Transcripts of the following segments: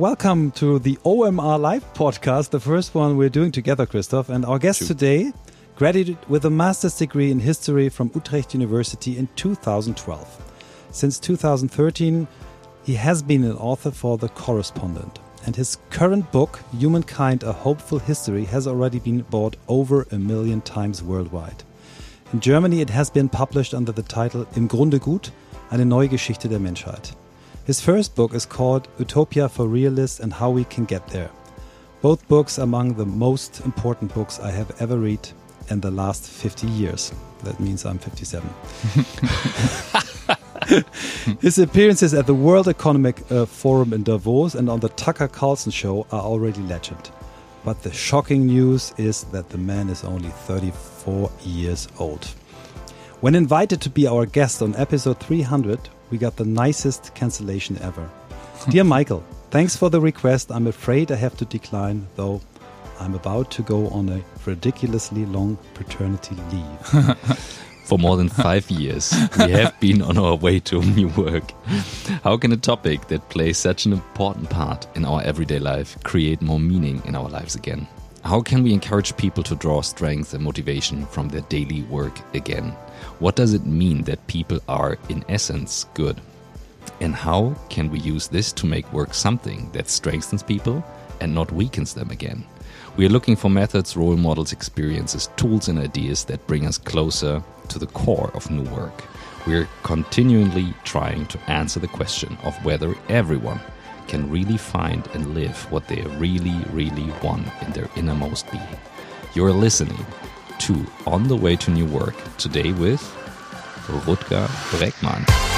Welcome to the OMR Live podcast, the first one we're doing together, Christoph. And our guest today, graduated with a master's degree in history from Utrecht University in 2012. Since 2013, he has been an author for The Correspondent. And his current book, Humankind A Hopeful History, has already been bought over a million times worldwide. In Germany, it has been published under the title Im Grunde gut, eine neue Geschichte der Menschheit. His first book is called Utopia for Realists and How We Can Get There. Both books are among the most important books I have ever read in the last 50 years. That means I'm 57. His appearances at the World Economic uh, Forum in Davos and on the Tucker Carlson show are already legend. But the shocking news is that the man is only 34 years old. When invited to be our guest on episode 300, we got the nicest cancellation ever. Dear Michael, thanks for the request. I'm afraid I have to decline, though I'm about to go on a ridiculously long paternity leave. For more than five years, we have been on our way to new work. How can a topic that plays such an important part in our everyday life create more meaning in our lives again? How can we encourage people to draw strength and motivation from their daily work again? What does it mean that people are, in essence, good? And how can we use this to make work something that strengthens people and not weakens them again? We are looking for methods, role models, experiences, tools, and ideas that bring us closer to the core of new work. We're continually trying to answer the question of whether everyone can really find and live what they really, really want in their innermost being. You're listening to On the Way to New Work today with Rutger Bregman.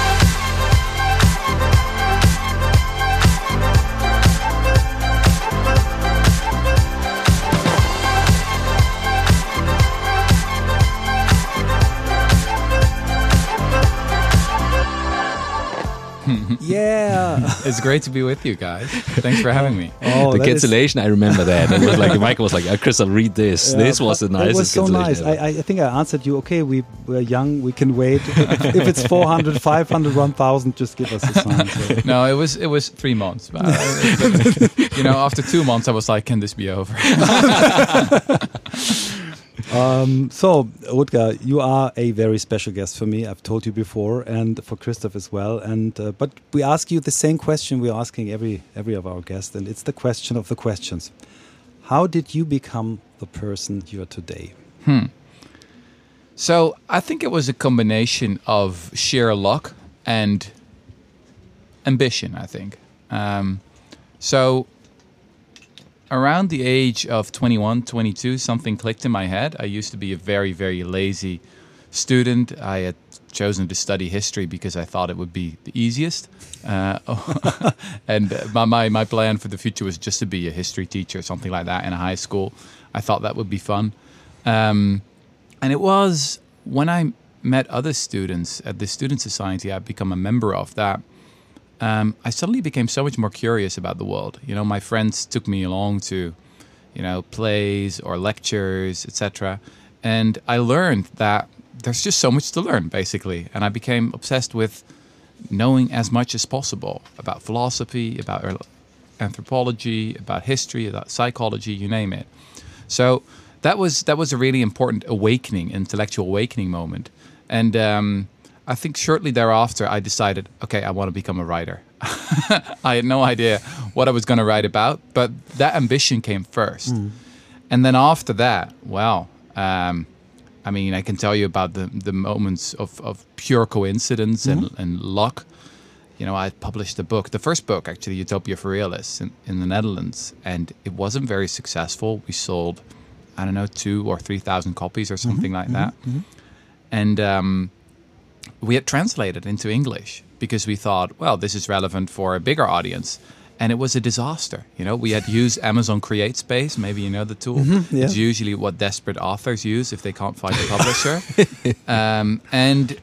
yeah. It's great to be with you guys. Thanks for having me. Oh, the that is- cancellation, I remember that. It was like Michael was like, oh, "Chris, I'll read this. Yeah, this was the that nicest was so nice. I. I I think I answered you. Okay, we we're young. We can wait. if, if it's 400, 500, 1,000, just give us a sign. So. No, it was it was three months. But, uh, you know, after two months, I was like, "Can this be over?" Um, so, Rutger, you are a very special guest for me. I've told you before, and for Christoph as well. And uh, but we ask you the same question we're asking every every of our guests, and it's the question of the questions. How did you become the person you are today? So I think it was a combination of sheer luck and ambition. I think. Um, so around the age of 21, 22, something clicked in my head. I used to be a very, very lazy student. I had chosen to study history because I thought it would be the easiest. Uh, and my, my, my plan for the future was just to be a history teacher, something like that in a high school. I thought that would be fun. Um, and it was when I met other students at the Student Society I've become a member of that um, I suddenly became so much more curious about the world. You know, my friends took me along to, you know, plays or lectures, etc. And I learned that there's just so much to learn, basically. And I became obsessed with knowing as much as possible about philosophy, about anthropology, about history, about psychology, you name it. So that was that was a really important awakening, intellectual awakening moment. And um, I think shortly thereafter, I decided, okay, I want to become a writer. I had no idea what I was going to write about, but that ambition came first. Mm. And then after that, well, um, I mean, I can tell you about the, the moments of, of pure coincidence and, mm-hmm. and luck. You know, I published a book, the first book, actually, Utopia for Realists in, in the Netherlands, and it wasn't very successful. We sold, I don't know, two or 3,000 copies or mm-hmm. something like mm-hmm. that. And um, we had translated into English because we thought, well, this is relevant for a bigger audience. And it was a disaster. You know, we had used Amazon Create Space. Maybe you know the tool. yeah. It's usually what desperate authors use if they can't find a publisher. um, and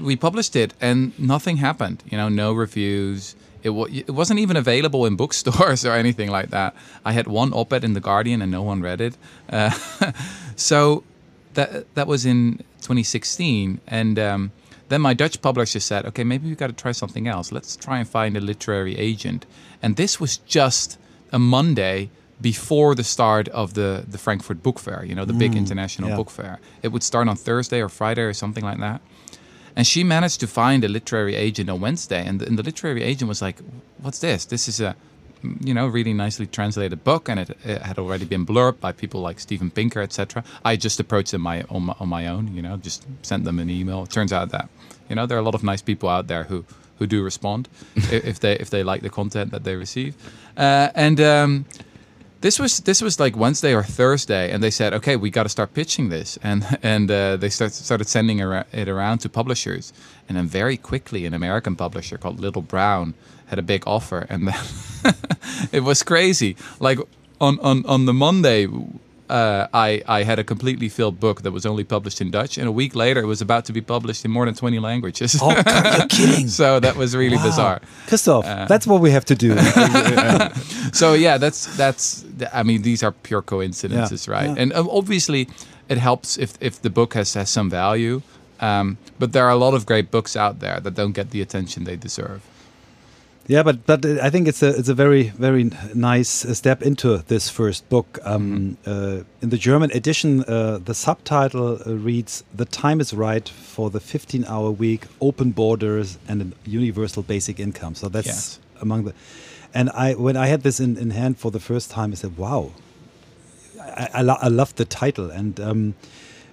we published it, and nothing happened. You know, no reviews. It, wa- it wasn't even available in bookstores or anything like that. I had one op-ed in the Guardian, and no one read it. Uh, so that that was in 2016, and um, then my Dutch publisher said, okay, maybe we've got to try something else. Let's try and find a literary agent. And this was just a Monday before the start of the, the Frankfurt Book Fair, you know, the big mm, international yeah. book fair. It would start on Thursday or Friday or something like that. And she managed to find a literary agent on Wednesday. And the, and the literary agent was like, what's this? This is a, you know, really nicely translated book, and it, it had already been blurbed by people like Steven Pinker, etc. I just approached them my, on, my, on my own, you know, just sent them an email. It turns out that, you know, there are a lot of nice people out there who who do respond if if they if they like the content that they receive, uh, and. Um, this was this was like Wednesday or Thursday, and they said, "Okay, we got to start pitching this," and and uh, they start, started sending it around to publishers, and then very quickly, an American publisher called Little Brown had a big offer, and then it was crazy. Like on on on the Monday, uh, I I had a completely filled book that was only published in Dutch, and a week later, it was about to be published in more than twenty languages. Oh, you're kidding! so that was really Wow. bizarre. Christoph, Uh, that's what we have to do. so yeah, that's that's. I mean, these are pure coincidences, Yeah, right? yeah. And um, obviously, it helps if if the book has has some value. Um, but there are a lot of great books out there that don't get the attention they deserve. Yeah, but but uh, I think it's a it's a very very nice uh, step into this first book. Um, Mm-hmm. uh, in the German edition, uh, the subtitle uh, reads "The time is right for the 15-hour week, open borders, and a universal basic income." So that's Yes. among the. And I when I had this in, in hand for the first time, I said, "Wow, I, I, lo I love the title." And um,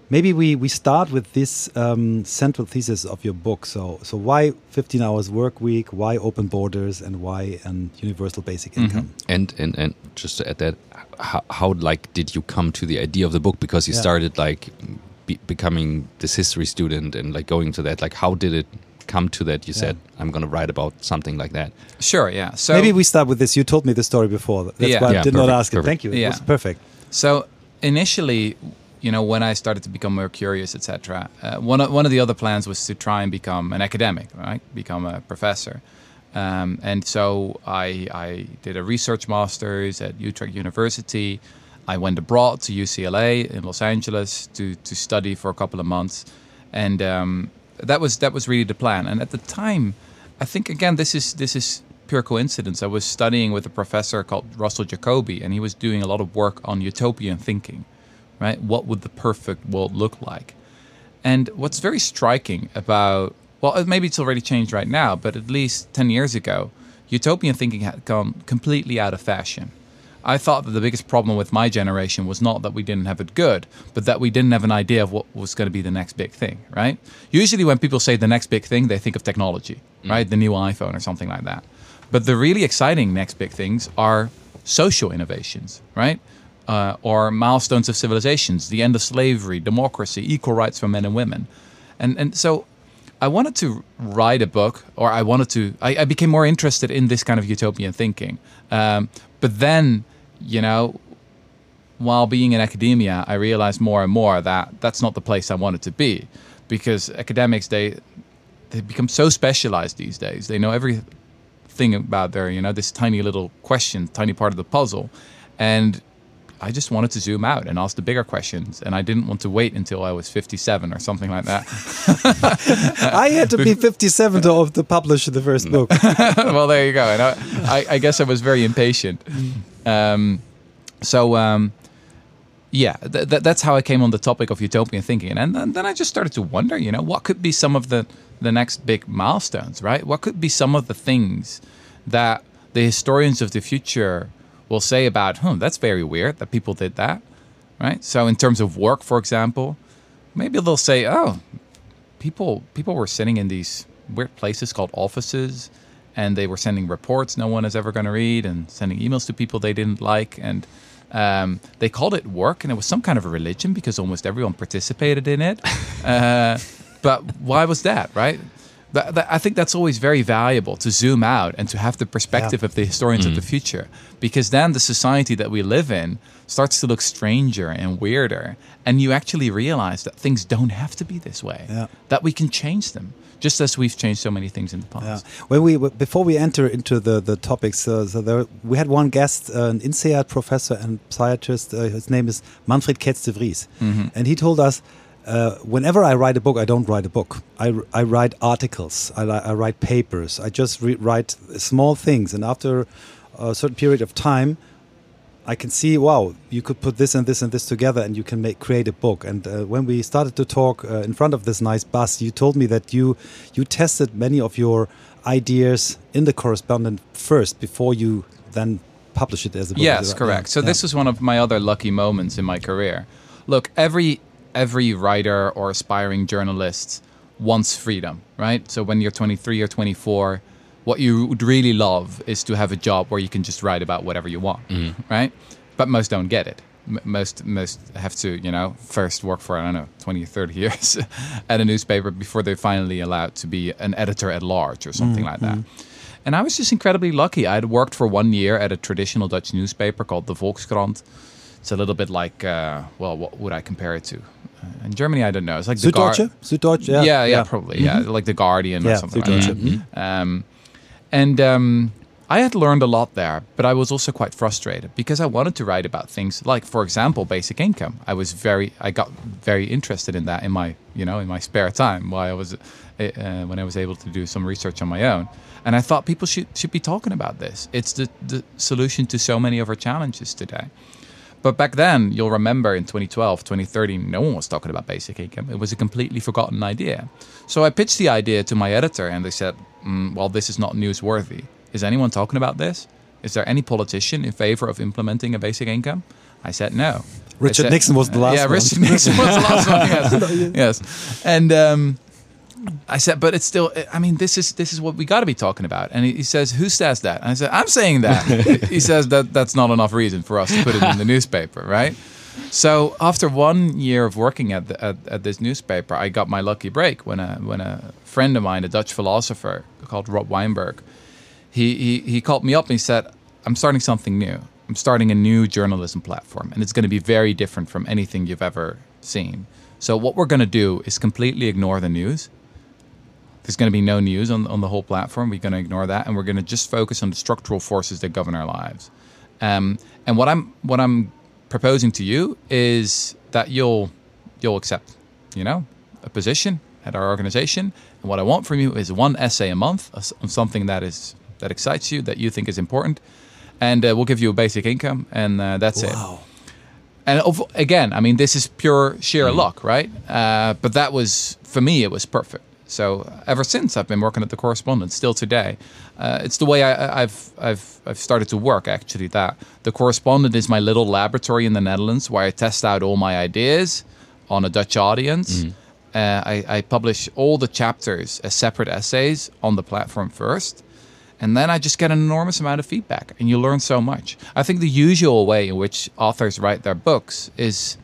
maybe we, we start with this um, central thesis of your book. So so why 15 hours work week? Why open borders? And why um, universal basic income? And and and just to add that, how, how like did you come to the idea of the book? Because you Yeah. started like be, becoming this history student and like going to that. Like, how did it come to that? You said I'm going to write about something like that. Sure, yeah. So maybe we start with this. You told me the story before. That's Yeah. why I Yeah, did not perfect, ask it. Thank you. It Yeah. was perfect. So initially, you know, when I started to become more curious, etc., uh, one of, one of the other plans was to try and become an academic, right? Become a professor. Um, and so I, I did a research master's at Utrecht University. I went abroad to UCLA in Los Angeles to, to study for a couple of months, and um, that was that was really the plan. And at the time, I think again this is this is pure coincidence. I was studying with a professor called Russell Jacoby, and he was doing a lot of work on utopian thinking, right? What would the perfect world look like? And what's very striking about well, uh, maybe it's already changed right now, but at least ten years ago, utopian thinking had gone completely out of fashion. I thought that the biggest problem with my generation was not that we didn't have it good, but that we didn't have an idea of what was going to be the next big thing, right? Usually, when people say the next big thing, they think of technology, mm. right? The new iPhone or something like that. But the really exciting next big things are social innovations, right? Uh, or milestones of civilizations, the end of slavery, democracy, equal rights for men and women. And, and so I wanted to write a book, or I wanted to, I, I became more interested in this kind of utopian thinking. Um, but then, you know, while being in academia, I realized more and more that that's not the place I wanted to be, because academics they they become so specialized these days. They know everything about their you know this tiny little question, tiny part of the puzzle, and I just wanted to zoom out and ask the bigger questions, and I didn't want to wait until I was 57 or something like that. I had to be 57 to, to publish the first book. well, there you go. And I, I, I guess I was very impatient. Um, so, um, yeah, th- th- that's how I came on the topic of utopian thinking. And then, then I just started to wonder, you know, what could be some of the, the next big milestones, right? What could be some of the things that the historians of the future will say about, hmm, that's very weird that people did that, right? So, in terms of work, for example, maybe they'll say, oh, people people were sitting in these weird places called offices and they were sending reports no one is ever going to read and sending emails to people they didn't like and um, they called it work and it was some kind of a religion because almost everyone participated in it uh, but why was that right That- that- I think that's always very valuable to zoom out and to have the perspective of the historians of the future, because then the society that we live in starts to look stranger and weirder, and you actually realize that things don't have to be this way. Yeah. That we can change them, just as we've changed so many things in the Yeah. past. When we before we enter into the the topics, uh, so there, we had one guest, uh, an INSEAD professor and psychiatrist. Uh, his name is Manfred Kets de Vries, Mm-hmm. and he told us uh, whenever I write a book, I don't write a book. I, I write articles. I, I write papers. I just write small things, and after a certain period of time, I can see, wow, you could put this and this and this together, and you can make create a book. And uh, when we started to talk uh, in front of this nice bus, you told me that you you tested many of your ideas in the correspondent first before you then publish it as a book. Yes, correct. So yeah. this was one of my other lucky moments in my career. Look, every every writer or aspiring journalist wants freedom, right? So when you're 23 or 24 what you would really love is to have a job where you can just write about whatever you want, mm. right? But most don't get it. Most most have to, you know, first work for I don't know, twenty or thirty years at a newspaper before they're finally allowed to be an editor at large or something mm. like that. Mm-hmm. And I was just incredibly lucky. I had worked for one year at a traditional Dutch newspaper called the Volkskrant. It's a little bit like, uh, well, what would I compare it to? In Germany, I don't know. It's like the Süddeutsche, Süddeutsche, yeah, yeah, yeah, probably, mm-hmm. yeah, like the Guardian yeah, or something Süddeutsche. like that. Mm-hmm. Um, and um, I had learned a lot there, but I was also quite frustrated because I wanted to write about things like, for example, basic income. I was very, I got very interested in that in my, you know, in my spare time while I was, uh, when I was able to do some research on my own. And I thought people should should be talking about this. It's the the solution to so many of our challenges today. But back then, you'll remember in 2012, 2013, no one was talking about basic income. It was a completely forgotten idea. So I pitched the idea to my editor, and they said, mm, well, this is not newsworthy. Is anyone talking about this? Is there any politician in favor of implementing a basic income? I said no. Richard said, Nixon was the last yeah, one. Richard Nixon was the last one. Yes. yes. And um, I said, but it's still. I mean, this is this is what we got to be talking about. And he, says, "Who says that?" And I said, "I'm saying that." he says that that's not enough reason for us to put it in the newspaper, right? So after one year of working at, the, at, at this newspaper, I got my lucky break when a when a friend of mine, a Dutch philosopher called Rob Wijnberg, he he, he called me up and he said, "I'm starting something new. I'm starting a new journalism platform, and it's going to be very different from anything you've ever seen." So what we're going to do is completely ignore the news there's going to be no news on, on the whole platform. We're going to ignore that, and we're going to just focus on the structural forces that govern our lives. Um, and what I'm what I'm proposing to you is that you'll you'll accept, you know, a position at our organization. And what I want from you is one essay a month on something that is that excites you, that you think is important, and uh, we'll give you a basic income, and uh, that's wow. it. And again, I mean, this is pure sheer mm. luck, right? Uh, but that was for me, it was perfect. So ever since I've been working at the Correspondent, still today, uh, it's the way I, have I've I've started to work. Actually, that the Correspondent is my little laboratory in the Netherlands where I test out all my ideas on a Dutch audience. Mm. Uh, I, I publish all the chapters as separate essays on the platform first, and then I just get an enormous amount of feedback, and you learn so much. I think the usual way in which authors write their books is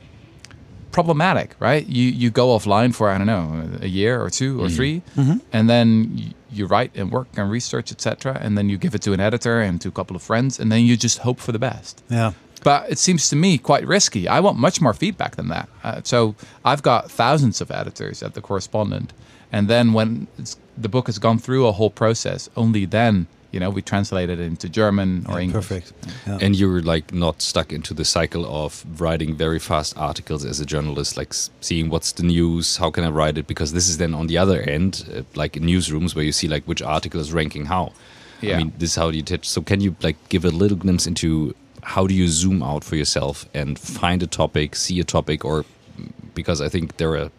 problematic, right? You you go offline for I don't know a year or two or mm-hmm. 3 mm-hmm. and then you, you, write and work and research, etc., and then you give it to an editor and to a couple of friends, and then you just hope for the best. Yeah. But it seems to me quite risky. I want much more feedback than that. Uh, so I've got thousands of editors at the correspondent, and then when the book has gone through a whole process, only then you know we translate it into german or yeah, english perfect yeah. and you're like not stuck into the cycle of writing very fast articles as a journalist like seeing what's the news how can i write it because this is then on the other end uh, like in newsrooms where you see like which article is ranking how yeah. i mean this is how you teach so can you like give a little glimpse into how do you zoom out for yourself and find a topic see a topic or because i think there are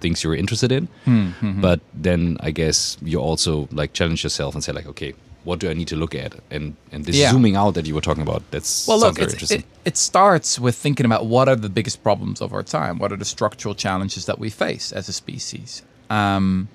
things you're interested in mm -hmm. but then i guess you also like challenge yourself and say like okay what do I need to look at? And and this yeah. zooming out that you were talking about, that's well, look, it, it, starts with thinking about what are the biggest problems of our time, what are the structural challenges that we face as a species. Um,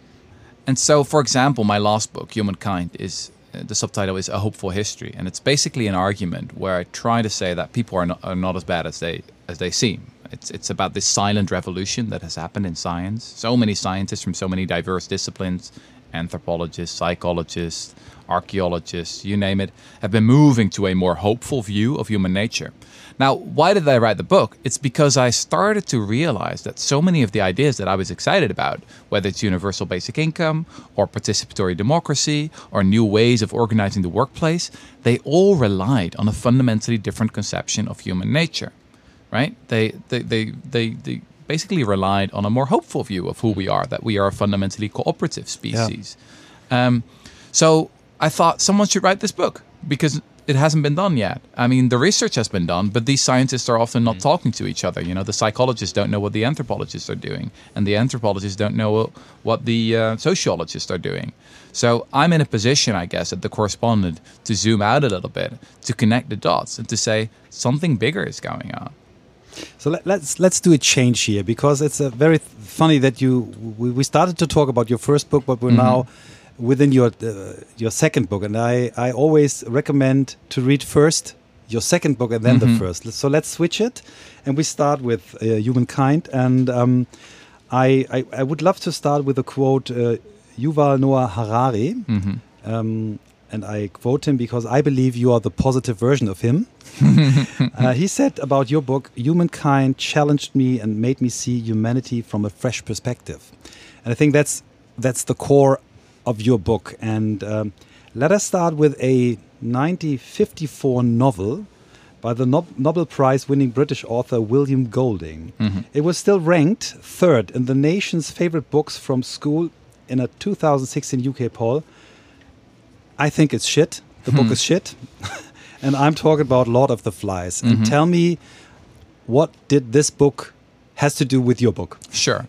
and so, for example, my last book, Humankind, is uh, the subtitle is A Hopeful History, and it's basically an argument where I try to say that people are not, are not as bad as they as they seem. It's it's about this silent revolution that has happened in science. So many scientists from so many diverse disciplines, anthropologists, psychologists archaeologists, you name it, have been moving to a more hopeful view of human nature. Now, why did I write the book? It's because I started to realize that so many of the ideas that I was excited about, whether it's universal basic income or participatory democracy or new ways of organizing the workplace, they all relied on a fundamentally different conception of human nature. Right? They they they they, they basically relied on a more hopeful view of who we are, that we are a fundamentally cooperative species. Um, so I thought someone should write this book because it hasn't been done yet. I mean, the research has been done, but these scientists are often not talking to each other. You know, the psychologists don't know what the anthropologists are doing, and the anthropologists don't know what the uh, sociologists are doing. So I'm in a position, I guess, at the correspondent to zoom out a little bit, to connect the dots, and to say something bigger is going on. So let, let's let's do a change here because it's a very funny that you we, we started to talk about your first book, but we're Mhm. now within your uh, your second book, and I I always recommend to read first your second book and then Mhm. the first. So let's switch it, and we start with uh, humankind. And um, I, I I would love to start with a quote uh, Yuval Noah Harari. hmm Um, and I quote him because I believe you are the positive version of him. uh, he said about your book, humankind challenged me and made me see humanity from a fresh perspective. And I think that's that's the core of your book. And um, let us start with a 1954 novel by the Nob Nobel Prize winning British author William Golding. Mhm. It was still ranked third in the nation's favorite books from school in a 2016 UK poll. I think it's shit. The book Hmm. is shit. and I'm talking about Lord of the Flies. Mhm. And tell me, what did this book has to do with your book? Sure.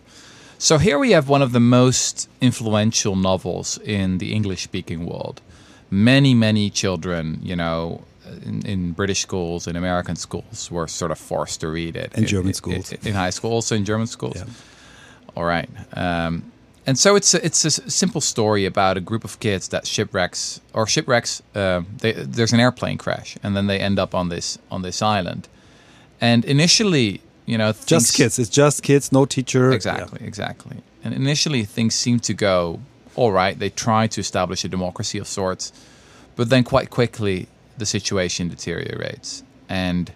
So here we have one of the most influential novels in the English speaking world. Many, many children, you know, in, in British schools, in American schools, were sort of forced to read it. In In- German in- schools. In, high school, also in German schools. Yeah. All right. Um, and so it's a, it's a simple story about a group of kids that shipwrecks or shipwrecks. Uh, they, there's an airplane crash, and then they end up on this on this island. And initially, you know, Just kids. It's just kids, no teacher. Exactly, exactly. And initially, things seem to go all right. They try to establish a democracy of sorts, but then quite quickly the situation deteriorates. And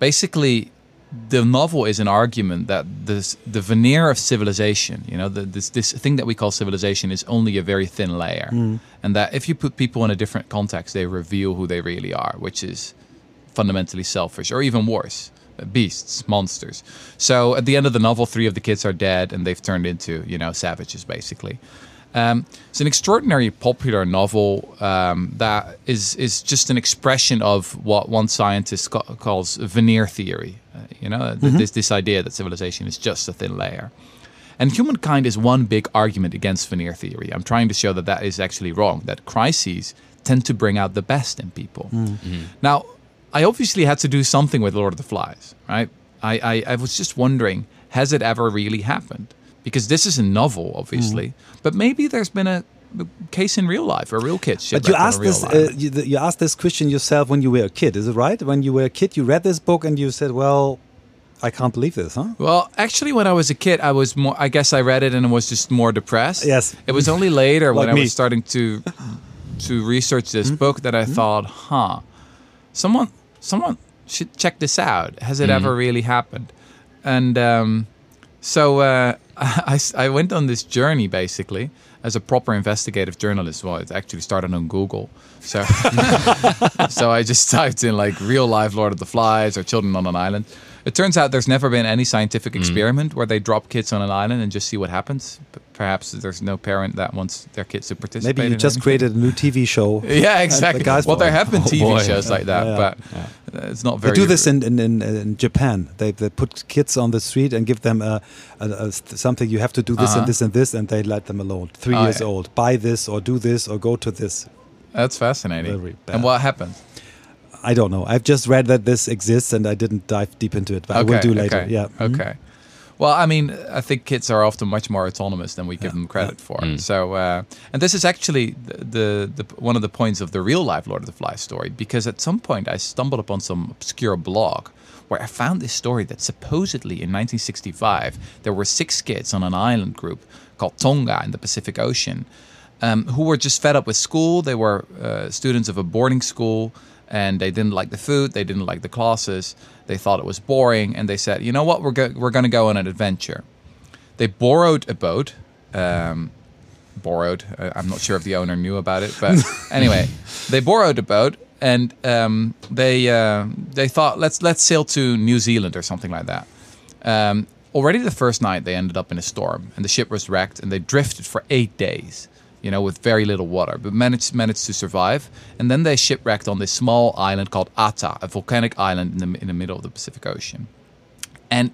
basically, the novel is an argument that this, the veneer of civilization, you know, the, this this thing that we call civilization, is only a very thin layer, mm. and that if you put people in a different context, they reveal who they really are, which is fundamentally selfish, or even worse, beasts, monsters. So at the end of the novel, three of the kids are dead, and they've turned into you know savages, basically. Um, it's an extraordinary popular novel um, that is is just an expression of what one scientist ca- calls veneer theory. Uh, you know, th- this this idea that civilization is just a thin layer. And humankind is one big argument against veneer theory. I'm trying to show that that is actually wrong. That crises tend to bring out the best in people. Now, I obviously had to do something with Lord of the Flies, right? I, I, I was just wondering, has it ever really happened? Because this is a novel, obviously, mm. but maybe there's been a case in real life, a real kid. But you shipwrecked on a asked this. Uh, you, you asked this question yourself when you were a kid. Is it right? When you were a kid, you read this book and you said, "Well, I can't believe this, huh?" Well, actually, when I was a kid, I was more. I guess I read it and was just more depressed. Yes. It was only later when Like I was starting to to research this hmm? book that I hmm? thought, huh, someone someone should check this out. Has it ever really happened? And um, so uh, I, I went on this journey basically as a proper investigative journalist. Well, it actually started on Google. So so I just typed in like real life Lord of the Flies or Children on an Island. It turns out there's never been any scientific experiment where they drop kids on an island and just see what happens. P- Perhaps there's no parent that wants their kids to participate. Maybe you in just anything. created a new TV show. Yeah, exactly. guys well, there have been Oh, TV boy. shows like that, Yeah. but uh, it's not very. They very. do this in, in, in, in Japan. They, they put kids on the street and give them a, a, a something. You have to do this Uh-huh. and this and this, and they let them alone. Three Oh, years yeah. old. Buy this or do this or go to this. That's fascinating. And what happened? I don't know. I've just read that this exists, and I didn't dive deep into it. But I will do later. Okay. Yeah. Mhm. Okay. Well, I mean, I think kids are often much more autonomous than we give them credit for. So, uh, and this is actually the, the, the one of the points of the real life Lord of the Flies story, because at some point I stumbled upon some obscure blog where I found this story that supposedly in 1965 there were six kids on an island group called Tonga in the Pacific Ocean um, who were just fed up with school. They were uh, students of a boarding school and they didn't like the food, they didn't like the classes, they thought it was boring, and they said, you know what, we're, go- we're going to go on an adventure. They borrowed a boat. Um, borrowed. Uh, I'm not sure if the owner knew about it, but anyway, they borrowed a boat and um, they uh, they thought let's let's sail to New Zealand or something like that. Um, already the first night they ended up in a storm and the ship was wrecked and they drifted for eight days you know, with very little water, but managed managed to survive. And then they shipwrecked on this small island called Ata, a volcanic island in the in the middle of the Pacific Ocean. And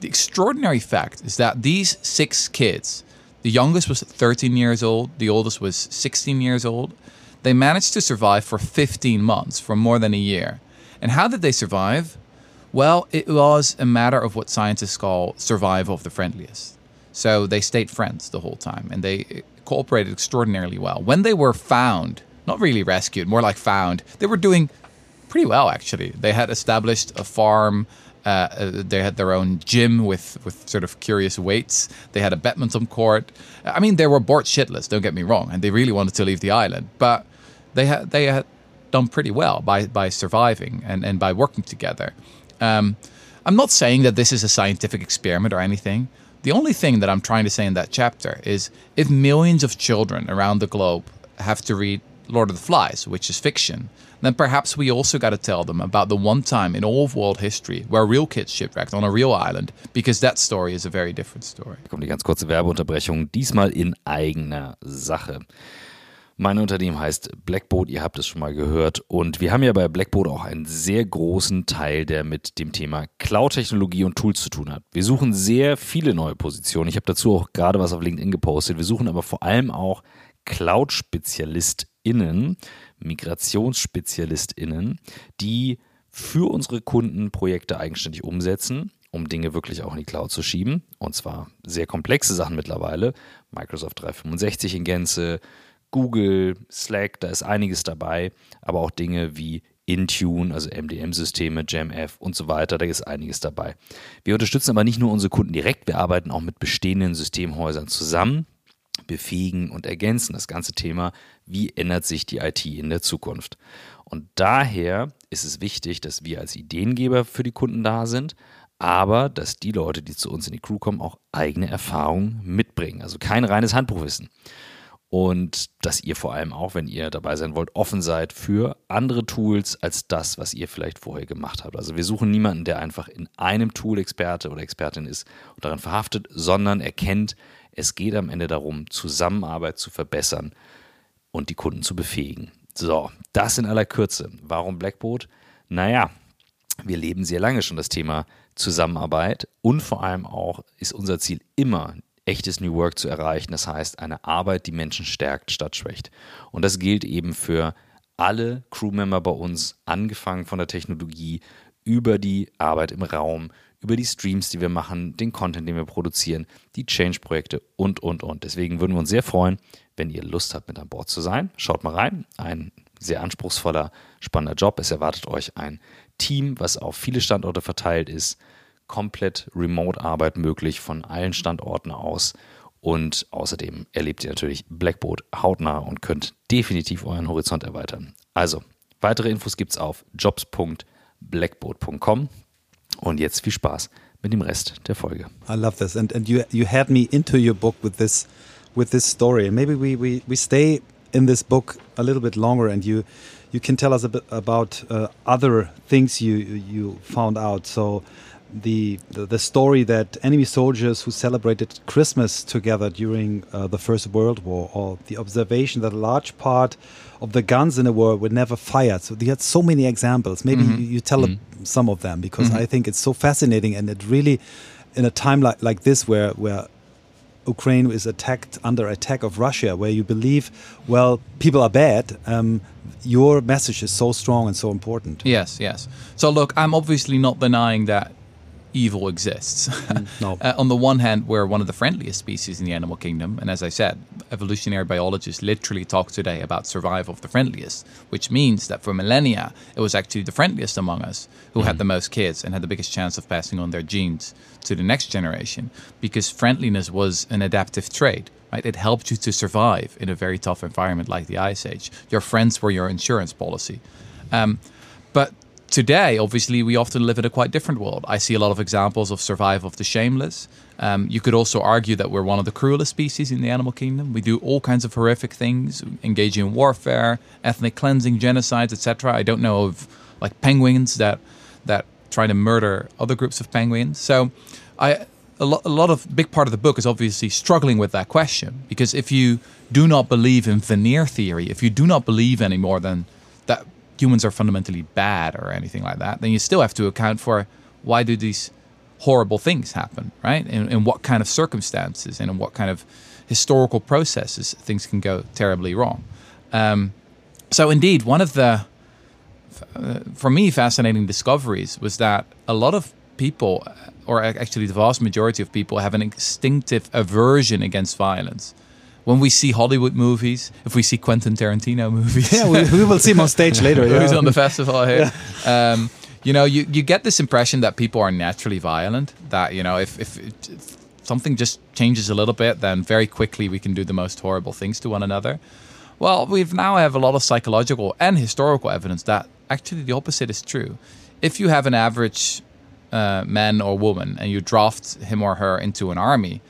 the extraordinary fact is that these six kids, the youngest was 13 years old, the oldest was 16 years old, they managed to survive for 15 months, for more than a year. And how did they survive? Well, it was a matter of what scientists call survival of the friendliest. So they stayed friends the whole time and they cooperated extraordinarily well. When they were found, not really rescued, more like found, they were doing pretty well actually. They had established a farm. Uh, uh, they had their own gym with, with sort of curious weights. They had a badminton court. I mean, they were bored shitless. Don't get me wrong, and they really wanted to leave the island. But they had they had done pretty well by by surviving and, and by working together. Um, I'm not saying that this is a scientific experiment or anything. The only thing that I'm trying to say in that chapter is if millions of children around the globe have to read Lord of the Flies, which is fiction, then perhaps we also got to tell them about the one time in all of world history where real kids shipwrecked on a real island, because that story is a very different story. Kommt die ganz kurze Werbeunterbrechung, diesmal in eigener Sache. Mein Unternehmen heißt Blackboard, ihr habt es schon mal gehört. Und wir haben ja bei Blackboard auch einen sehr großen Teil, der mit dem Thema Cloud-Technologie und Tools zu tun hat. Wir suchen sehr viele neue Positionen. Ich habe dazu auch gerade was auf LinkedIn gepostet. Wir suchen aber vor allem auch Cloud-SpezialistInnen, MigrationsspezialistInnen, die für unsere Kunden Projekte eigenständig umsetzen um Dinge wirklich auch in die Cloud zu schieben. Und zwar sehr komplexe Sachen mittlerweile. Microsoft 365 in Gänze, Google, Slack, da ist einiges dabei, aber auch Dinge wie Intune, also MDM-Systeme, JamF und so weiter, da ist einiges dabei. Wir unterstützen aber nicht nur unsere Kunden direkt, wir arbeiten auch mit bestehenden Systemhäusern zusammen, befähigen und ergänzen das ganze Thema, wie ändert sich die IT in der Zukunft. Und daher ist es wichtig, dass wir als Ideengeber für die Kunden da sind, aber dass die Leute, die zu uns in die Crew kommen, auch eigene Erfahrungen mitbringen. Also kein reines Handbuchwissen und dass ihr vor allem auch, wenn ihr dabei sein wollt, offen seid für andere Tools als das, was ihr vielleicht vorher gemacht habt. Also wir suchen niemanden, der einfach in einem Tool Experte oder Expertin ist und daran verhaftet, sondern erkennt, es geht am Ende darum, Zusammenarbeit zu verbessern und die Kunden zu befähigen. So, das in aller Kürze. Warum Blackboard? Naja, wir leben sehr lange schon das Thema Zusammenarbeit und vor allem auch ist unser Ziel immer echtes New Work zu erreichen. Das heißt, eine Arbeit, die Menschen stärkt statt schwächt. Und das gilt eben für alle Crewmember bei uns, angefangen von der Technologie über die Arbeit im Raum, über die Streams, die wir machen, den Content, den wir produzieren, die Change-Projekte und, und, und. Deswegen würden wir uns sehr freuen, wenn ihr Lust habt, mit an Bord zu sein. Schaut mal rein. Ein sehr anspruchsvoller, spannender Job. Es erwartet euch ein Team, was auf viele Standorte verteilt ist komplett Remote-Arbeit möglich von allen Standorten aus. Und außerdem erlebt ihr natürlich Blackboard hautnah und könnt definitiv euren Horizont erweitern. Also, weitere Infos gibt es auf jobs.blackboard.com. Und jetzt viel Spaß mit dem Rest der Folge. I love this. And, and you, you had me into your book with this, with this story. maybe we, we, we stay in this book a little bit longer and you, you can tell us a bit about uh, other things you, you found out. So, the, the, the story that enemy soldiers who celebrated Christmas together during uh, the First World War, or the observation that a large part of the guns in the war were never fired. So you had so many examples. Maybe mm -hmm. you, you, tell mm -hmm. some of them because mm -hmm. I think it's so fascinating, and it really, in a time like like this where where Ukraine is attacked under attack of Russia, where you believe, well, people are bad. Um, your message is so strong and so important. Yes, yes. So look, I'm obviously not denying that evil exists. Mm, no. uh, on the one hand, we're one of the friendliest species in the animal kingdom, and as I said, evolutionary biologists literally talk today about survival of the friendliest, which means that for millennia, it was actually the friendliest among us who mm. had the most kids and had the biggest chance of passing on their genes to the next generation, because friendliness was an adaptive trait. Right? It helped you to survive in a very tough environment like the Ice Age. Your friends were your insurance policy. Um, today, obviously, we often live in a quite different world. I see a lot of examples of survival of the shameless. Um, you could also argue that we're one of the cruelest species in the animal kingdom. We do all kinds of horrific things, engage in warfare, ethnic cleansing, genocides, etc. I don't know of like penguins that that try to murder other groups of penguins. So, I a, lo- a lot of big part of the book is obviously struggling with that question because if you do not believe in veneer theory, if you do not believe any more than that humans are fundamentally bad or anything like that, then you still have to account for why do these horrible things happen, right? In, in what kind of circumstances and in what kind of historical processes things can go terribly wrong. Um, so, indeed, one of the, uh, for me, fascinating discoveries was that a lot of people, or actually the vast majority of people, have an instinctive aversion against violence. When we see Hollywood movies, if we see Quentin Tarantino movies, yeah, we, we will see him on stage later. who's Yeah. on the festival here. Um, you know, you, you get this impression that people are naturally violent. That you know, if if, it, if something just changes a little bit, then very quickly we can do the most horrible things to one another. Well, we've now have a lot of psychological and historical evidence that actually the opposite is true. If you have an average uh, man or woman and you draft him or her into an army,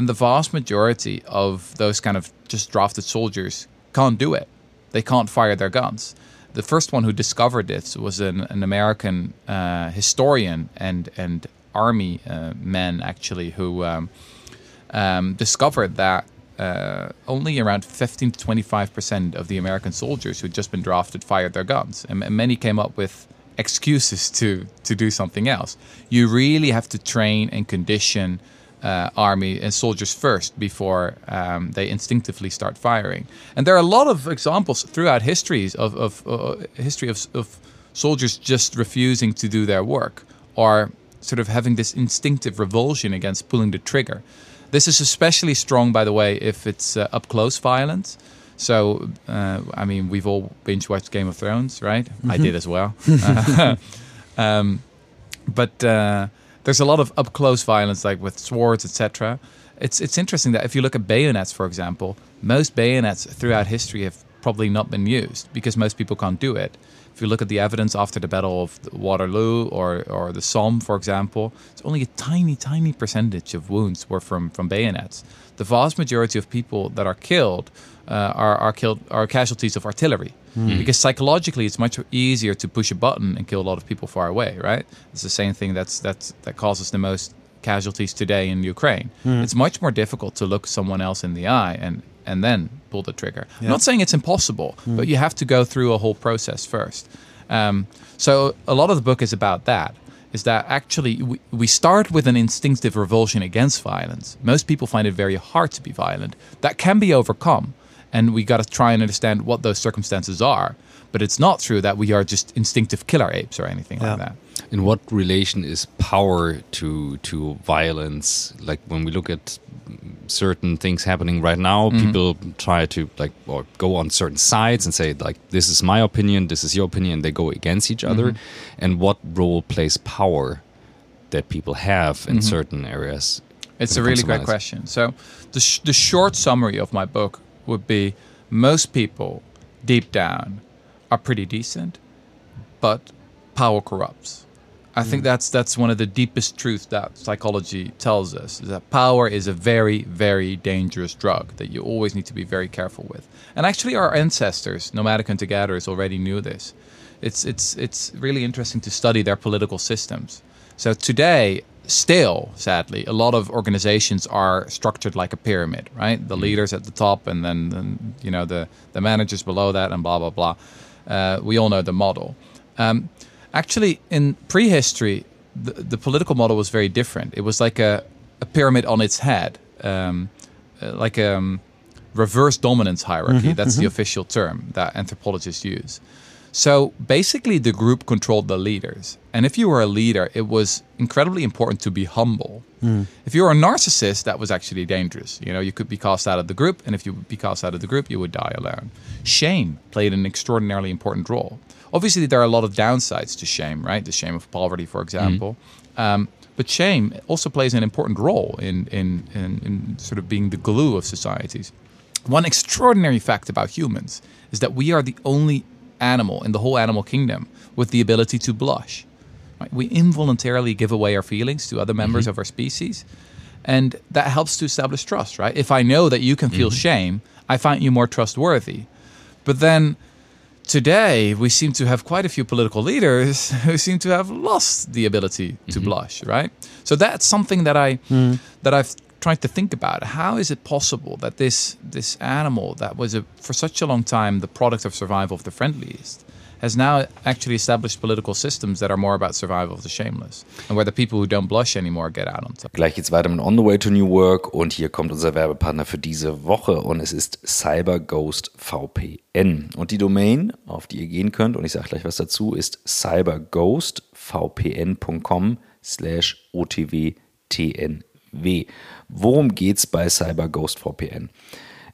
then the vast majority of those kind of just drafted soldiers can't do it. They can't fire their guns. The first one who discovered this was an, an American uh, historian and and army uh, man actually who um, um, discovered that uh, only around 15 to 25 percent of the American soldiers who'd just been drafted fired their guns, and, and many came up with excuses to to do something else. You really have to train and condition uh, army and soldiers first before um, they instinctively start firing. And there are a lot of examples throughout histories of, of uh, history of, of soldiers just refusing to do their work or sort of having this instinctive revulsion against pulling the trigger. This is especially strong, by the way, if it's uh, up close violence. So, uh, I mean, we've all binge watched Game of Thrones, right? I did as well. um, but uh, there's a lot of up close violence, like with swords, etc. It's it's interesting that if you look at bayonets, for example, most bayonets throughout history have probably not been used because most people can't do it. If you look at the evidence after the Battle of Waterloo or, or the Somme, for example, it's only a tiny, tiny percentage of wounds were from, from bayonets. The vast majority of people that are killed uh, are, are killed are casualties of artillery Hmm. because psychologically it's much easier to push a button and kill a lot of people far away. Right? It's the same thing that's that's that causes the most casualties today in Ukraine. Hmm. It's much more difficult to look someone else in the eye and and then pull the trigger. I'm not saying it's impossible, hmm. but you have to go through a whole process first. Um, so a lot of the book is about that. Is that actually we, we start with an instinctive revulsion against violence. Most people find it very hard to be violent. That can be overcome, and we got to try and understand what those circumstances are. But it's not true that we are just instinctive killer apes or anything Yeah. like that. In what relation is power to to violence? Like when we look at certain things happening right now, mm-hmm. people try to like or go on certain sides and say like this is my opinion, this is your opinion. They go against each other. Mm-hmm. And what role plays power that people have in mm-hmm. certain areas? It's a it really great question. So, the, sh- the short summary of my book would be most people, deep down, are pretty decent, but power corrupts. I think mm. that's that's one of the deepest truths that psychology tells us is that power is a very very dangerous drug that you always need to be very careful with. And actually, our ancestors, nomadic hunter gatherers, already knew this. It's it's it's really interesting to study their political systems. So today, still, sadly, a lot of organizations are structured like a pyramid, right? The leaders at the top, and then, then you know the the managers below that, and blah blah blah. Uh, we all know the model. Um, actually, in prehistory, the, the political model was very different. It was like a, a pyramid on its head, um, uh, like a um, reverse dominance hierarchy. That's the official term that anthropologists use. So basically, the group controlled the leaders. And if you were a leader, it was incredibly important to be humble. If you were a narcissist, that was actually dangerous. You know, you could be cast out of the group, and if you would be cast out of the group, you would die alone. Shame played an extraordinarily important role. Obviously, there are a lot of downsides to shame, right? The shame of poverty, for example. Um, but shame also plays an important role in, in, in, in sort of being the glue of societies. One extraordinary fact about humans is that we are the only animal in the whole animal kingdom with the ability to blush. Right? We involuntarily give away our feelings to other members mm-hmm. of our species, and that helps to establish trust, right? If I know that you can feel mm-hmm. shame, I find you more trustworthy. But then today we seem to have quite a few political leaders who seem to have lost the ability to mm-hmm. blush, right? So that's something that I mm. that I've tried to think about. How is it possible that this this animal that was a, for such a long time the product of survival of the friendliest has now actually established political systems that are more about survival of the shameless and where the people who don't blush anymore get out on top. Gleich geht's weiter mit On the Way to New Work und hier kommt unser Werbepartner für diese Woche und es ist CyberGhost VPN. Und die Domain, auf die ihr gehen könnt, und ich sage gleich was dazu, ist cyberghostvpn.com Worum geht's bei CyberGhost VPN?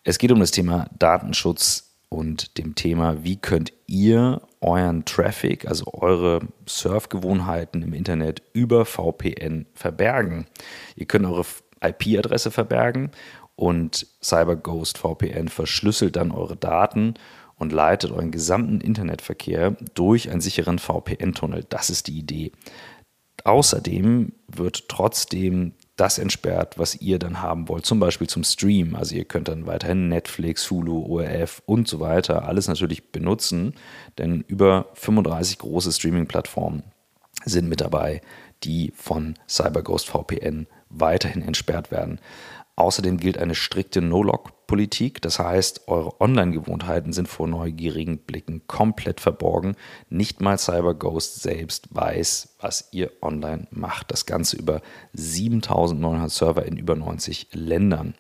Es geht um das Thema Datenschutz und dem Thema, wie könnt ihr euren Traffic, also eure Surfgewohnheiten im Internet über VPN verbergen. Ihr könnt eure IP-Adresse verbergen und CyberGhost VPN verschlüsselt dann eure Daten und leitet euren gesamten Internetverkehr durch einen sicheren VPN-Tunnel. Das ist die Idee. Außerdem wird trotzdem das entsperrt, was ihr dann haben wollt, zum Beispiel zum Stream. Also ihr könnt dann weiterhin Netflix, Hulu, ORF und so weiter alles natürlich benutzen, denn über 35 große Streaming-Plattformen sind mit dabei, die von CyberGhost VPN weiterhin entsperrt werden. Außerdem gilt eine strikte No-Log-Politik. Das heißt, eure Online-Gewohnheiten sind vor neugierigen Blicken komplett verborgen. Nicht mal CyberGhost selbst weiß, was ihr online macht. Das Ganze über 7900 Server in über 90 Ländern.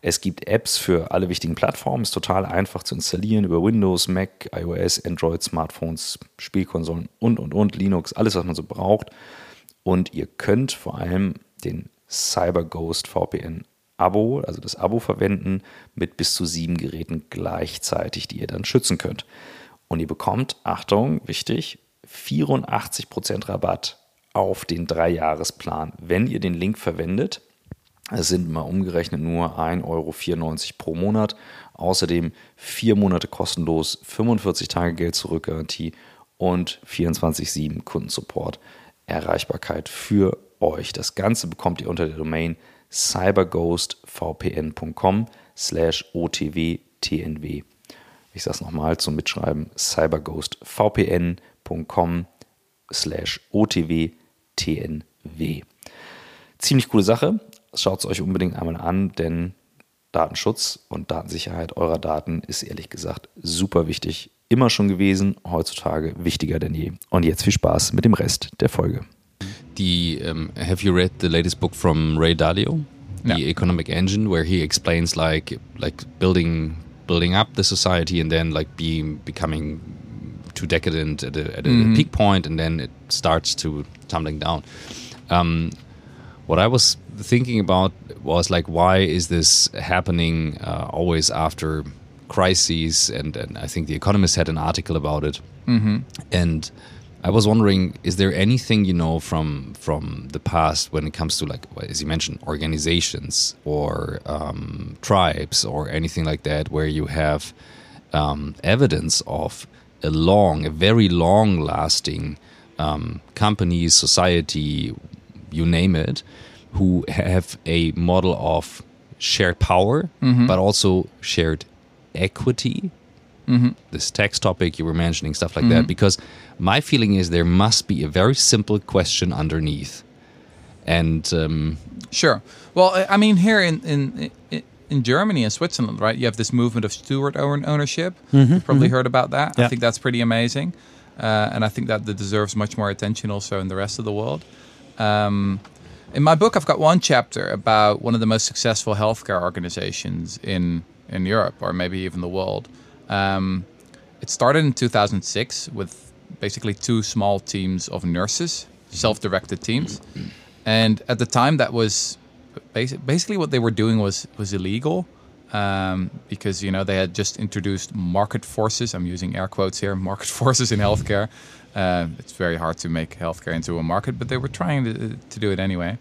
Es gibt Apps für alle wichtigen Plattformen, ist total einfach zu installieren über Windows, Mac, iOS, Android, Smartphones, Spielkonsolen und, und, und, Linux, alles, was man so braucht. Und ihr könnt vor allem den CyberGhost VPN Abo, also das Abo verwenden, mit bis zu sieben Geräten gleichzeitig, die ihr dann schützen könnt. Und ihr bekommt, Achtung, wichtig, 84% Rabatt auf den Dreijahresplan, wenn ihr den Link verwendet. Es sind mal umgerechnet nur 1,94 Euro pro Monat. Außerdem vier Monate kostenlos, 45 Tage Geld zurück-Garantie und 24-7 Kundensupport. Erreichbarkeit für euch. Das Ganze bekommt ihr unter der Domain cyberghostvpn.com slash otwtnw. Ich sage es nochmal zum Mitschreiben, cyberghostvpn.com slash otwtnw. Ziemlich coole Sache. Schaut es euch unbedingt einmal an, denn Datenschutz und Datensicherheit eurer Daten ist ehrlich gesagt super wichtig. Immer schon gewesen, heutzutage wichtiger denn je. Und jetzt viel Spaß mit dem Rest der Folge. The um, have you read the latest book from Ray Dalio, the No. Economic Engine, where he explains like like building building up the society and then like being becoming too decadent at a, at a peak point and then it starts to tumbling down. Um, what I was thinking about was like, why is this happening uh, always after crises? And, and I think The Economist had an article about it. And I was wondering, is there anything you know from from the past when it comes to like, as you mentioned, organizations or um, tribes or anything like that, where you have um, evidence of a long, a very long-lasting um, company, society, you name it, who have a model of shared power, but also shared equity. This tax topic you were mentioning, stuff like that. Because my feeling is there must be a very simple question underneath, and um, Sure. Well, I- I mean, here in in in- in Germany and Switzerland, right? You have this movement of steward own ownership. You've probably heard about that. I think that's pretty amazing, uh, and I think that that deserves much more attention also in the rest of the world. Um, in my book, I've got one chapter about one of the most successful healthcare organizations in in Europe, or maybe even the world. Um, it started in 2006 with basically two small teams of nurses, self-directed teams, and at the time that was basi- basically what they were doing was was illegal um, because you know they had just introduced market forces. I'm using air quotes here, market forces in healthcare. Uh, it's very hard to make healthcare into a market, but they were trying to, to do it anyway.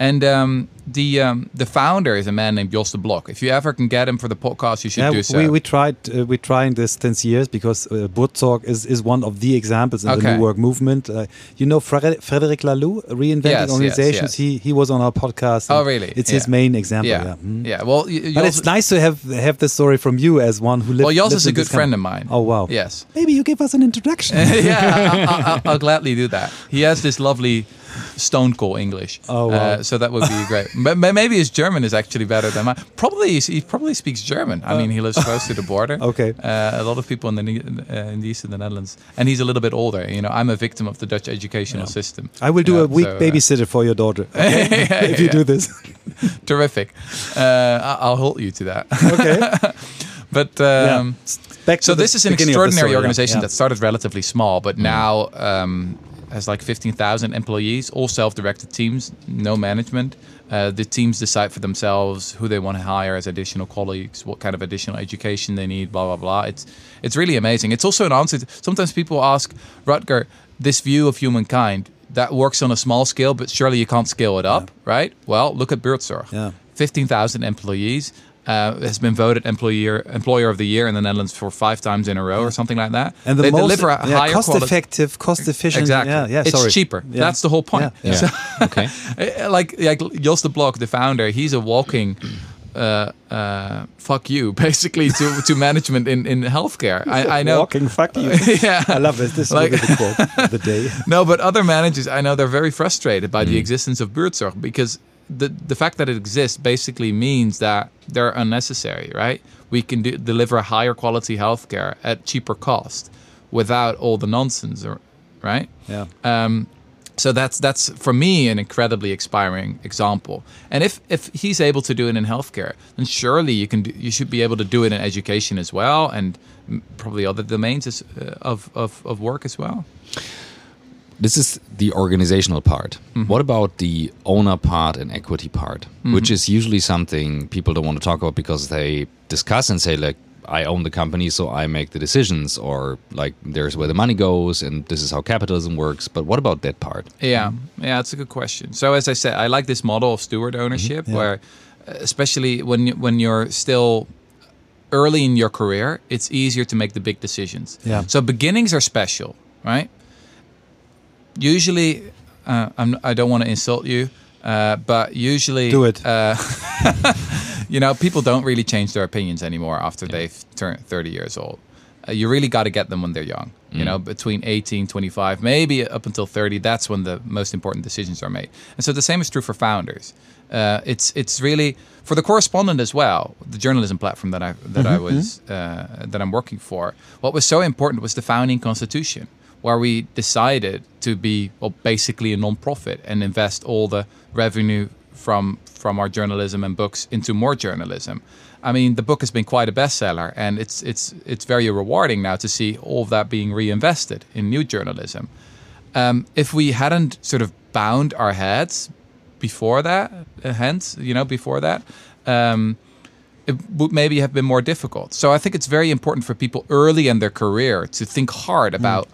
And um, the um, the founder is a man named Jos de Blok. If you ever can get him for the podcast, you should yeah, do so. we, we tried uh, we're trying this since years because uh, Buurtzorg is, is one of the examples in the new work movement. Uh, you know Fre- Frederic Laloux, reinventing Yes, yes, organizations. yes. He he was on our podcast. Oh, really? It's his main example. yeah, Yeah. Mm. yeah. Well, y- But it's nice to have have this story from you as one who lived. well, Jos is a good friend of mine. Oh wow. Yes. Maybe you give us an introduction. yeah, I, I, I'll gladly do that. He has this lovely stone cold English. Oh, wow. Uh, so that would be great. But maybe his German is actually better than mine. Probably he probably speaks German. I mean, he lives close to the border. Okay. Uh, a lot of people in the uh, in the east of the Netherlands, and he's a little bit older. You know, I'm a victim of the Dutch educational system. I will do You a week so, uh, babysitter for your daughter okay? if you do this. terrific. Uh, I'll hold you to that. Okay. but Yeah. um, to So this is an beginning of the extraordinary story, organization Yeah. that started relatively small, but now um, has like 15,000 employees, all self-directed teams, no management. Uh, the teams decide for themselves who they want to hire as additional colleagues, what kind of additional education they need, blah blah blah. It's it's really amazing. It's also an answer. To, sometimes people ask Rutger, this view of humankind that works on a small scale, but surely you can't scale it up, right? Well, look at Buurtzorg. Yeah. 15,000 employees. Uh, has been voted employer employer of the year in the Netherlands for five times in a row or something like that. And the they most deliver a yeah, higher cost quality. effective, cost efficient. Exactly. Yeah, yeah. it's sorry. cheaper. Yeah. That's the whole point. Yeah. So, okay. like like Jos de Blok, the founder, he's a walking uh, uh, fuck you basically to, to management in, in healthcare. I, I know. Walking fuck you. yeah. I love this. This Like- will be the quote of the day. No, but other managers, I know they're very frustrated by the Mm. existence of Buurtzorg because the the fact that it exists basically means that they're unnecessary, right? We can do, deliver higher quality healthcare at cheaper cost without all the nonsense, right? Yeah. Um, so that's that's for me an incredibly inspiring example. And if if he's able to do it in healthcare, then surely you can do, you should be able to do it in education as well, and probably other domains uh, of, of of work as well. This is the organizational part. Mm-hmm. What about the owner part and equity part, which is usually something people don't want to talk about because they discuss and say like, "I own the company, so I make the decisions," or like, "There's where the money goes, and this is how capitalism works." But what about that part? Yeah, yeah, that's a good question. So as I said, I like this model of steward ownership, Yeah. where especially when when you're still early in your career, it's easier to make the big decisions. Yeah. So beginnings are special, right? Usually, uh, I'm, I don't want to insult you, uh, but usually Do it. Uh, you know, people don't really change their opinions anymore after they've turned 30 years old. Uh, you really got to get them when they're young. You know, between 18, 25, maybe up until 30, that's when the most important decisions are made. And so the same is true for founders. Uh, it's it's really for the correspondent as well, the journalism platform that I that I was uh, that I'm working for. What was so important was the founding constitution, where we decided to be well basically a non-profit and invest all the revenue from from our journalism and books into more journalism. I mean, the book has been quite a bestseller, and it's it's it's very rewarding now to see all of that being reinvested in new journalism. Um, if we hadn't sort of bound our heads before that, uh, hence, you know, before that, um, it would maybe have been more difficult. So I think it's very important for people early in their career to think hard about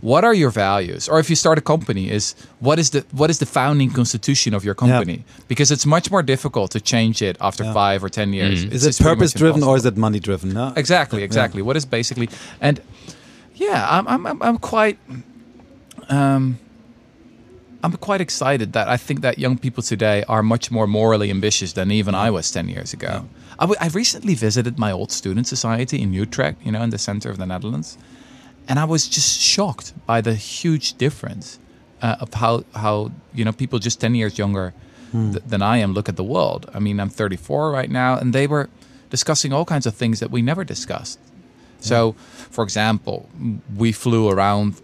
what are your values, or if you start a company, is what is the what is the founding constitution of your company? Because it's much more difficult to change it after Yeah. five or ten years. Is It's it just pretty much purpose driven or is it money driven? No? Exactly, exactly. What is basically and yeah, I'm I'm I'm, I'm quite um I'm quite excited that I think that young people today are much more morally ambitious than even I was 10 years ago. I, w- I recently visited my old student society in Utrecht, you know, in the center of the Netherlands, and I was just shocked by the huge difference uh, of how, how, you know, people just 10 years younger th- than I am look at the world. I mean, I'm 34 right now, and they were discussing all kinds of things that we never discussed. So, for example, we flew around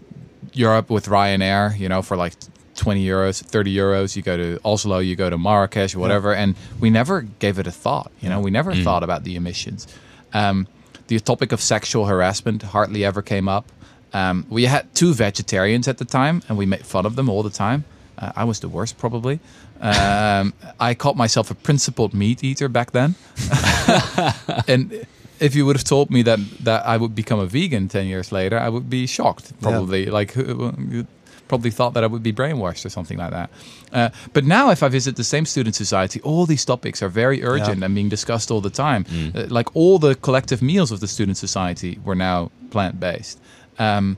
Europe with Ryanair, you know, for like 20 euros, 30 euros. You go to Oslo, you go to Marrakesh, whatever. And we never gave it a thought, you know, we never thought about the emissions. Um, the topic of sexual harassment hardly ever came up. Um, we had two vegetarians at the time, and we made fun of them all the time. Uh, I was the worst, probably. Um, I called myself a principled meat eater back then. and if you would have told me that that I would become a vegan ten years later, I would be shocked. Probably like, who- probably thought that I would be brainwashed or something like that. Uh, but now, if I visit the same student society, all these topics are very urgent Yeah. and being discussed all the time. Uh, like all the collective meals of the student society were now plant based. Um,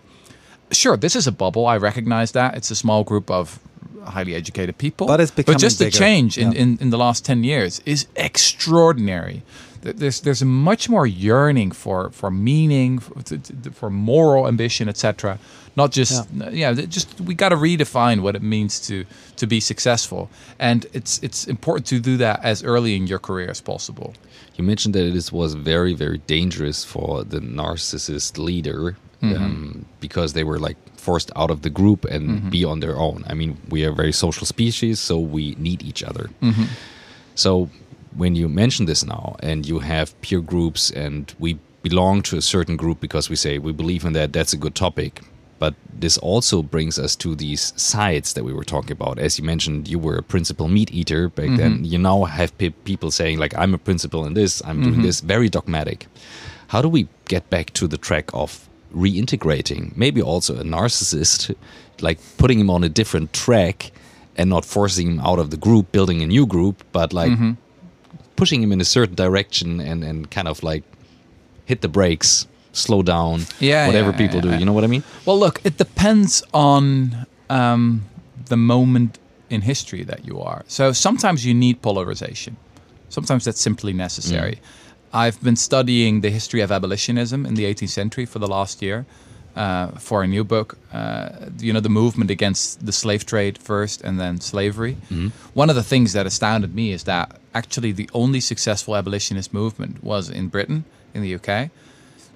sure, this is a bubble. I recognize that. It's a small group of highly educated people. But it's becoming just the change in, Yeah. in, in the last 10 years is extraordinary. Th- There's, there's a much more yearning for, for meaning, for, to- to- for moral ambition, etc. Not just, yeah, th- just we got to redefine what it means to, to be successful. And it's, it's important to do that as early in your career as possible. You mentioned that this was very, very dangerous for the narcissist leader mm-hmm. um, because they were like forced out of the group and mm-hmm. be on their own. I mean, we are a very social species, so we need each other. Mm-hmm. So when you mention this now and you have peer groups and we belong to a certain group because we say we believe in that, that's a good topic. But this also brings us to these sides that we were talking about. As you mentioned, you were a principal meat eater back then. Mm-hmm. You now have pe- people saying, like, I'm a principal in this, I'm doing mm-hmm. this, very dogmatic. How do we get back to the track of reintegrating maybe also a narcissist, like putting him on a different track and not forcing him out of the group, building a new group, but like mm-hmm. pushing him in a certain direction and, and kind of like hit the brakes, slow down, Yeah, whatever yeah, people yeah, do. You know what I mean? Well, look, it depends on um, the moment in history that you are. So sometimes you need polarization. Sometimes that's simply necessary. I've been studying the history of abolitionism in the 18th century for the last year uh, for a new book. Uh, you know, the movement against the slave trade first and then slavery. One of the things that astounded me is that actually the only successful abolitionist movement was in Britain, in the UK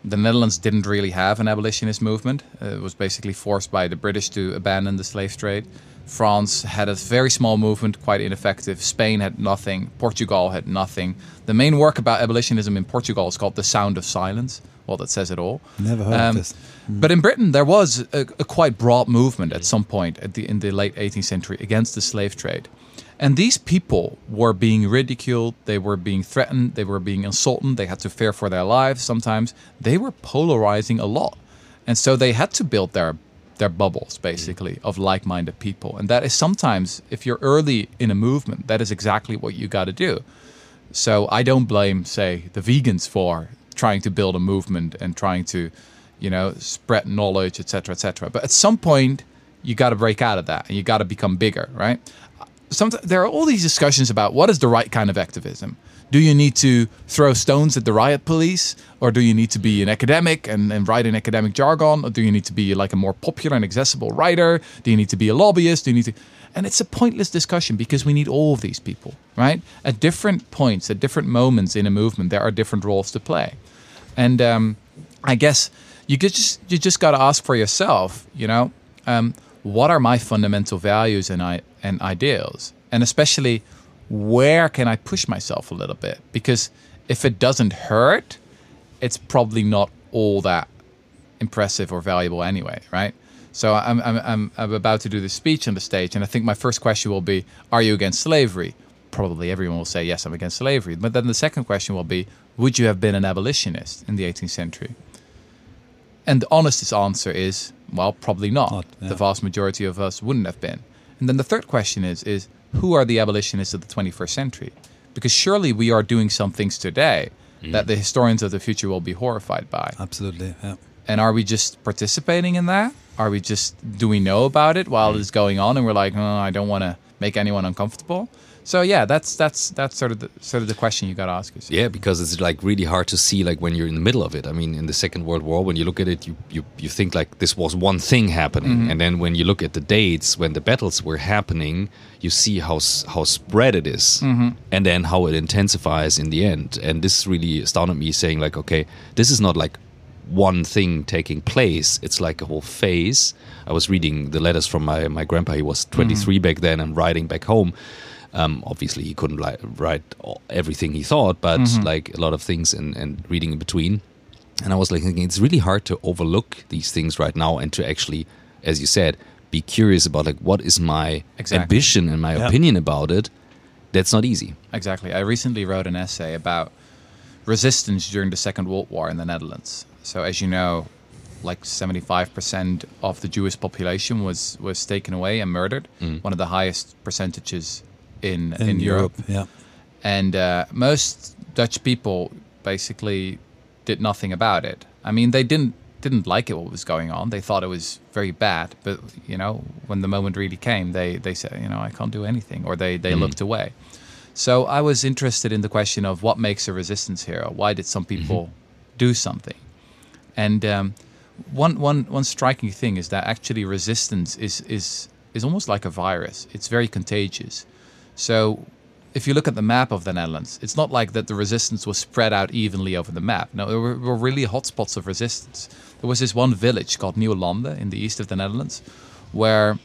the Netherlands didn't really have an abolitionist movement. Uh, it was basically forced by the British to abandon the slave trade. France had a very small movement, quite ineffective. Spain had nothing. Portugal had nothing. The main work about abolitionism in Portugal is called The Sound of Silence. Well, that says it all. Never heard of this. But in Britain, there was a, a quite broad movement at some point at the, in the late 18th century against the slave trade. And these people were being ridiculed, they were being threatened, they were being insulted, they had to fear for their lives sometimes. They were polarizing a lot. And so they had to build their their bubbles basically of like-minded people. And that is sometimes if you're early in a movement, that is exactly what you got to do. So I don't blame, say, the vegans for trying to build a movement and trying to, you know, spread knowledge, etc., etc. But at some point, you got to break out of that and you got to become bigger, right? There are all these discussions about what is the right kind of activism. Do you need to throw stones at the riot police, or do you need to be an academic and, and write in academic jargon, or do you need to be like a more popular and accessible writer? Do you need to be a lobbyist? Do you need to? And it's a pointless discussion because we need all of these people, right? At different points, at different moments in a movement, there are different roles to play. And um, I guess you just you just got to ask for yourself, you know, um, what are my fundamental values and I and ideals, and especially where can I push myself a little bit? Because if it doesn't hurt, it's probably not all that impressive or valuable anyway, right? So I'm, I'm, I'm, I'm about to do this speech on the stage, and I think my first question will be, Are you against slavery? Probably everyone will say, Yes, I'm against slavery. But then the second question will be, Would you have been an abolitionist in the 18th century? And the honest answer is, Well, probably not. Not, yeah. The vast majority of us wouldn't have been. And then the third question is, is Who are the abolitionists of the 21st century? Because surely we are doing some things today mm. that the historians of the future will be horrified by. Absolutely. Yeah. And are we just participating in that? Are we just do we know about it while mm. it's going on, and we're like, oh, I don't want to make anyone uncomfortable? So yeah, that's that's that's sort of the sort of the question you got to ask yourself. Yeah, because it's like really hard to see like when you're in the middle of it. I mean, in the Second World War, when you look at it, you you, you think like this was one thing happening, mm-hmm. and then when you look at the dates when the battles were happening, you see how how spread it is, mm-hmm. and then how it intensifies in the end. And this really astounded me, saying like, okay, this is not like one thing taking place. It's like a whole phase. I was reading the letters from my, my grandpa. He was mm-hmm. 23 back then and writing back home. Um, obviously, he couldn't li- write everything he thought, but like a lot of things and, and reading in between. And I was like thinking, it's really hard to overlook these things right now and to actually, as you said, be curious about like what is my Exactly. ambition and my Yeah. opinion about it. That's not easy. Exactly. I recently wrote an essay about resistance during the Second World War in the Netherlands. So, as you know, like 75% of the Jewish population was was taken away and murdered. One of the highest percentages in in, Europe. Yeah. And uh, most Dutch people basically did nothing about it. I mean, they didn't didn't like it what was going on. They thought it was very bad. But you know, when the moment really came, they they said, you know, I can't do anything, or they they looked away. So I was interested in the question of what makes a resistance hero. Why did some people do something? And um, one one one striking thing is that actually resistance is is is almost like a virus. It's very contagious. So if you look at the map of the Netherlands, it's not like that the resistance was spread out evenly over the map. No, there were, were really hotspots of resistance. There was this one village called Nieuwlande in the east of the Netherlands, where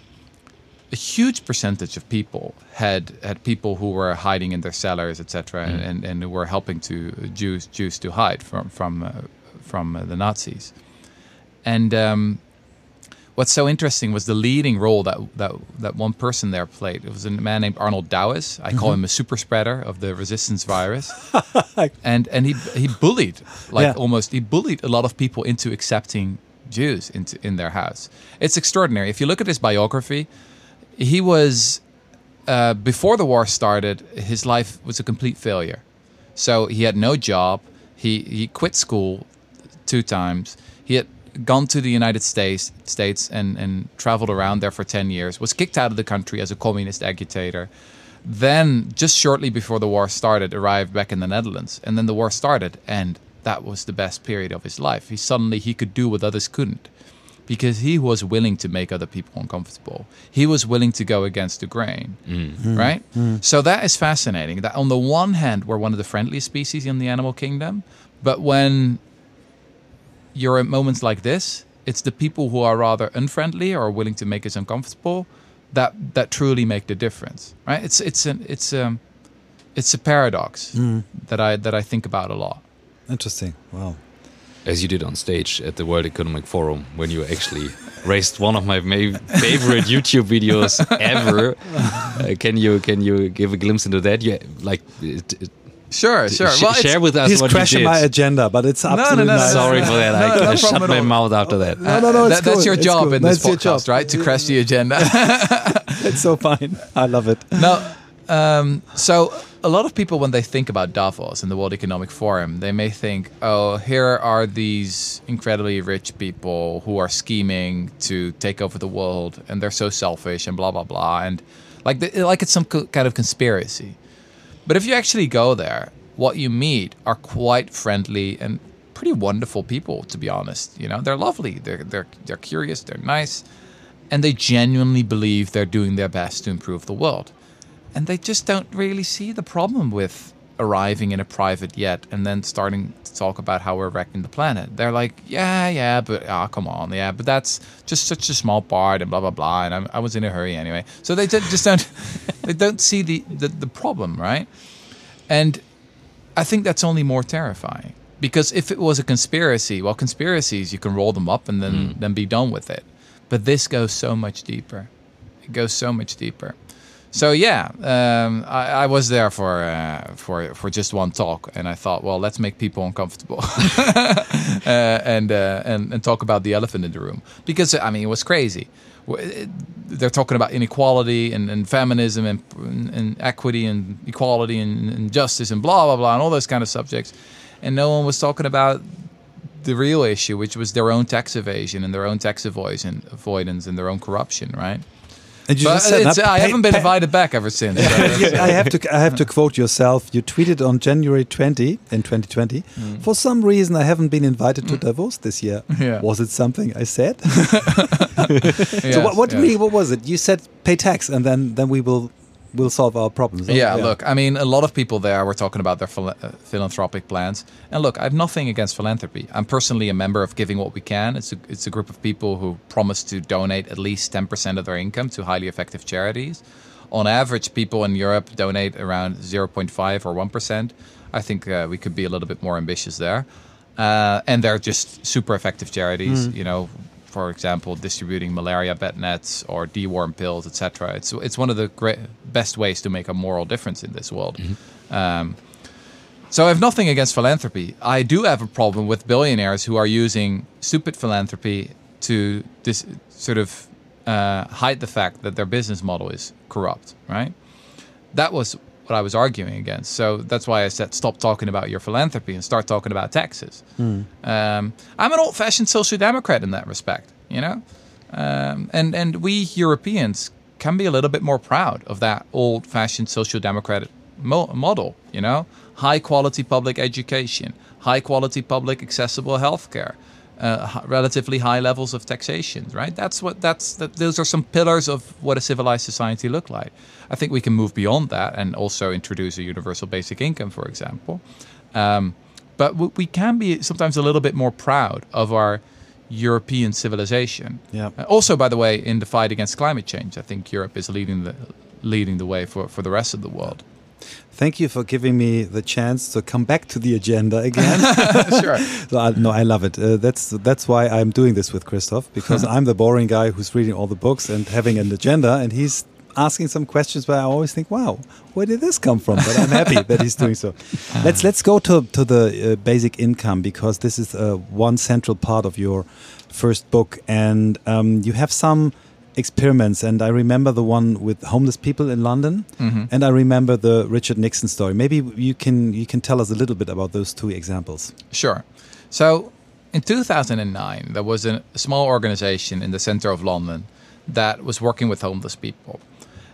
a huge percentage of people had had people who were hiding in their cellars, etc., and, and who were helping to Jews Jews to hide from from uh, from uh, the Nazis. And um, what's so interesting was the leading role that that that one person there played. It was a man named Arnold Douwes. I call him a super spreader of the resistance virus. and and he he bullied like Yeah. almost he bullied a lot of people into accepting Jews into in their house. It's extraordinary. If you look at his biography, he was uh, before the war started. His life was a complete failure. So he had no job. He he quit school two times. He had gone to the United States States and, and traveled around there for 10 years, was kicked out of the country as a communist agitator. Then, just shortly before the war started, arrived back in the Netherlands. And then the war started, and that was the best period of his life. He suddenly he could do what others couldn't because he was willing to make other people uncomfortable. He was willing to go against the grain, mm. Mm. right? Mm. So that is fascinating. That on the one hand, we're one of the friendliest species in the animal kingdom, but when you're at moments like this, it's the people who are rather unfriendly or willing to make us uncomfortable that that truly make the difference, right? It's it's an it's um it's a paradox that I that I think about a lot. Interesting. Wow. as you did on stage at the World Economic Forum when you actually raised one of my favorite YouTube videos ever. Uh, can you can you give a glimpse into that? You like it, it, Sure, sure. sh- Well, it's- share with us He's what you crashing did. my agenda, but it's no, absolutely no, no, nice. Sorry for that. I, No, no I shut my mouth after that. No, no, no, it's that, that's your It's job cool. in this That's your podcast, job. right? To crash the agenda. It's so fine. I love it. no. Um, so a lot of people, when they think about Davos and the World Economic Forum, they may think, "Oh, here are these incredibly rich people who are scheming to take over the world, and they're so selfish and blah blah blah," and like the, like it's some co- kind of conspiracy. But if you actually go there, what you meet are quite friendly and pretty wonderful people. To be honest, you know, they're lovely. They're they're they're curious. They're nice, and they genuinely believe they're doing their best to improve the world. And they just don't really see the problem with arriving in a private jet and then starting to talk about how we're wrecking the planet. They're like, yeah, yeah, but ah, come on, yeah, but that's just such a small part and blah blah blah. And I'm, I was in a hurry anyway, so they just don't they don't see the, the the problem, right? And I think that's only more terrifying because if it was a conspiracy, well, conspiracies you can roll them up and then then be done with it. But this goes so much deeper. It goes so much deeper. So yeah, um, I, I was there for uh, for for just one talk, and I thought, well, let's make people uncomfortable, uh, and uh, and and talk about the elephant in the room because I mean it was crazy. They're talking about inequality and, and feminism and, and equity and equality and, and justice and blah blah blah and all those kind of subjects, and no one was talking about the real issue, which was their own tax evasion and their own tax avoidance, avoidance and their own corruption, right? I haven't been invited back ever since. so I have to I have to quote yourself. You tweeted on January 20 in 2020. Mm. For some reason, I haven't been invited to mm. Davos this year. Yeah. Was it something I said? so what, what yes. really what was it? You said pay tax, and then then we will will solve our problems. Yeah, look, I mean, a lot of people there were talking about their uh, philanthropic plans. And look, I have nothing against philanthropy. I'm personally a member of Giving What We Can. It's a, it's a group of people who promise to donate at least 10% of their income to highly effective charities. On average, people in Europe donate around 0.5 or 1%. I think uh, we could be a little bit more ambitious there. Uh, and they're just super effective charities, you know, for example, distributing malaria bed nets or deworm pills, etc. It's it's one of the great, best ways to make a moral difference in this world. Um, so I have nothing against philanthropy. I do have a problem with billionaires who are using stupid philanthropy to this sort of uh, hide the fact that their business model is corrupt. Right? That was what I was arguing against. So that's why I said stop talking about your philanthropy and start talking about taxes. Hmm. Um, I'm an old-fashioned social democrat in that respect. You know, um, and and we Europeans can be a little bit more proud of that old-fashioned social democratic mo- model. You know, high quality public education, high quality public accessible healthcare, uh, relatively high levels of taxation. Right? That's what that's that, those are some pillars of what a civilized society look like. I think we can move beyond that and also introduce a universal basic income, for example. Um, but w- we can be sometimes a little bit more proud of our European civilization. Yeah. Uh, also, by the way, in the fight against climate change, I think Europe is leading the leading the way for, for the rest of the world. Thank you for giving me the chance to come back to the agenda again. sure. So I, no, I love it. Uh, that's that's why I'm doing this with Christoph because I'm the boring guy who's reading all the books and having an agenda, and he's asking some questions but I always think, "Wow, where did this come from?" But I'm happy that he's doing so. Let's let's go to to the uh, basic income because this is uh, one central part of your first book, and um, you have some experiments and i remember the one with homeless people in london mm-hmm. and i remember the richard nixon story maybe you can you can tell us a little bit about those two examples Sure. So in 2009, there was a small organization in the center of London that was working with homeless people.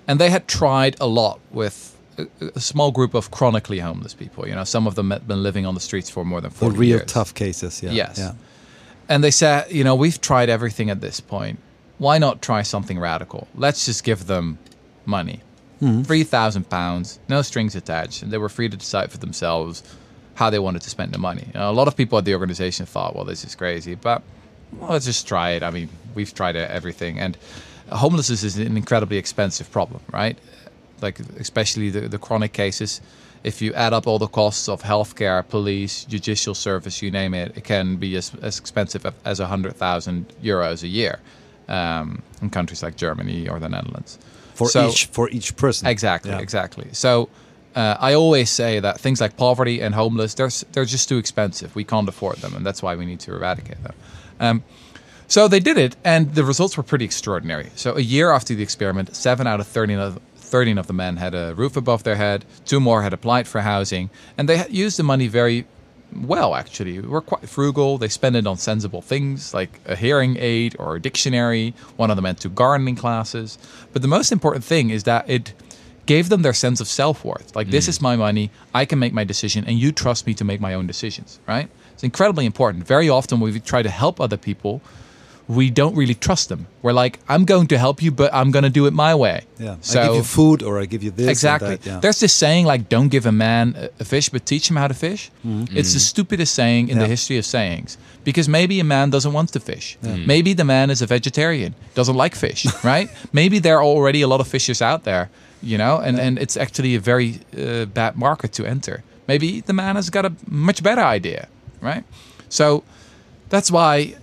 And they had tried a lot with a, small group of chronically homeless people. You know, some of them had been living on the streets for more than the 40 real years. tough cases yeah Yes. yeah And they said, you know, we've tried everything at this point. Why not try something radical? Let's just give them money. Mm-hmm. Three thousand pounds, no strings attached, and they were free to decide for themselves how they wanted to spend the money. A lot of people at the organization thought, well, this is crazy, but well, let's just try it. I mean, we've tried everything, and homelessness is an incredibly expensive problem, right? Like especially the, the chronic cases. If you add up all the costs of healthcare, police, judicial service, you name it, it can be as, as expensive as a hundred thousand euros a year um, in countries like Germany or the Netherlands. for So- each for each person Exactly, Yeah. exactly. So uh, I always say that things like poverty and homeless, they're, they're just too expensive. We can't afford them, and that's why we need to eradicate them. Um, so they did it, and the results were pretty extraordinary. So a year after the experiment, seven out of 13 of, 13 of the men had a roof above their head, two more had applied for housing, and they used the money very well, actually. We're quite frugal. They spend it on sensible things like a hearing aid or a dictionary. One of them went to gardening classes. But the most important thing is that it gave them their sense of self worth. Like, this mm. is my money. I can make my decision, and you trust me to make my own decisions, right? It's incredibly important. Very often, we try to help other people, we don't really trust them. We're like, I'm going to help you, but I'm going to do it my way. yeah So i give you food or i give you this and exactly. that, yeah. There's this saying like, "Don't give a man a- a fish, but teach him how to fish." Mm-hmm. It's the mm-hmm. stupidest saying in the history of sayings because maybe a man doesn't want to fish. Mm. Maybe the man is a vegetarian, doesn't like fish, right? maybe there are already a lot of fishers out there, you know, and and it's actually a very uh, bad market to enter. Maybe the man has got a much better idea, right? So that's why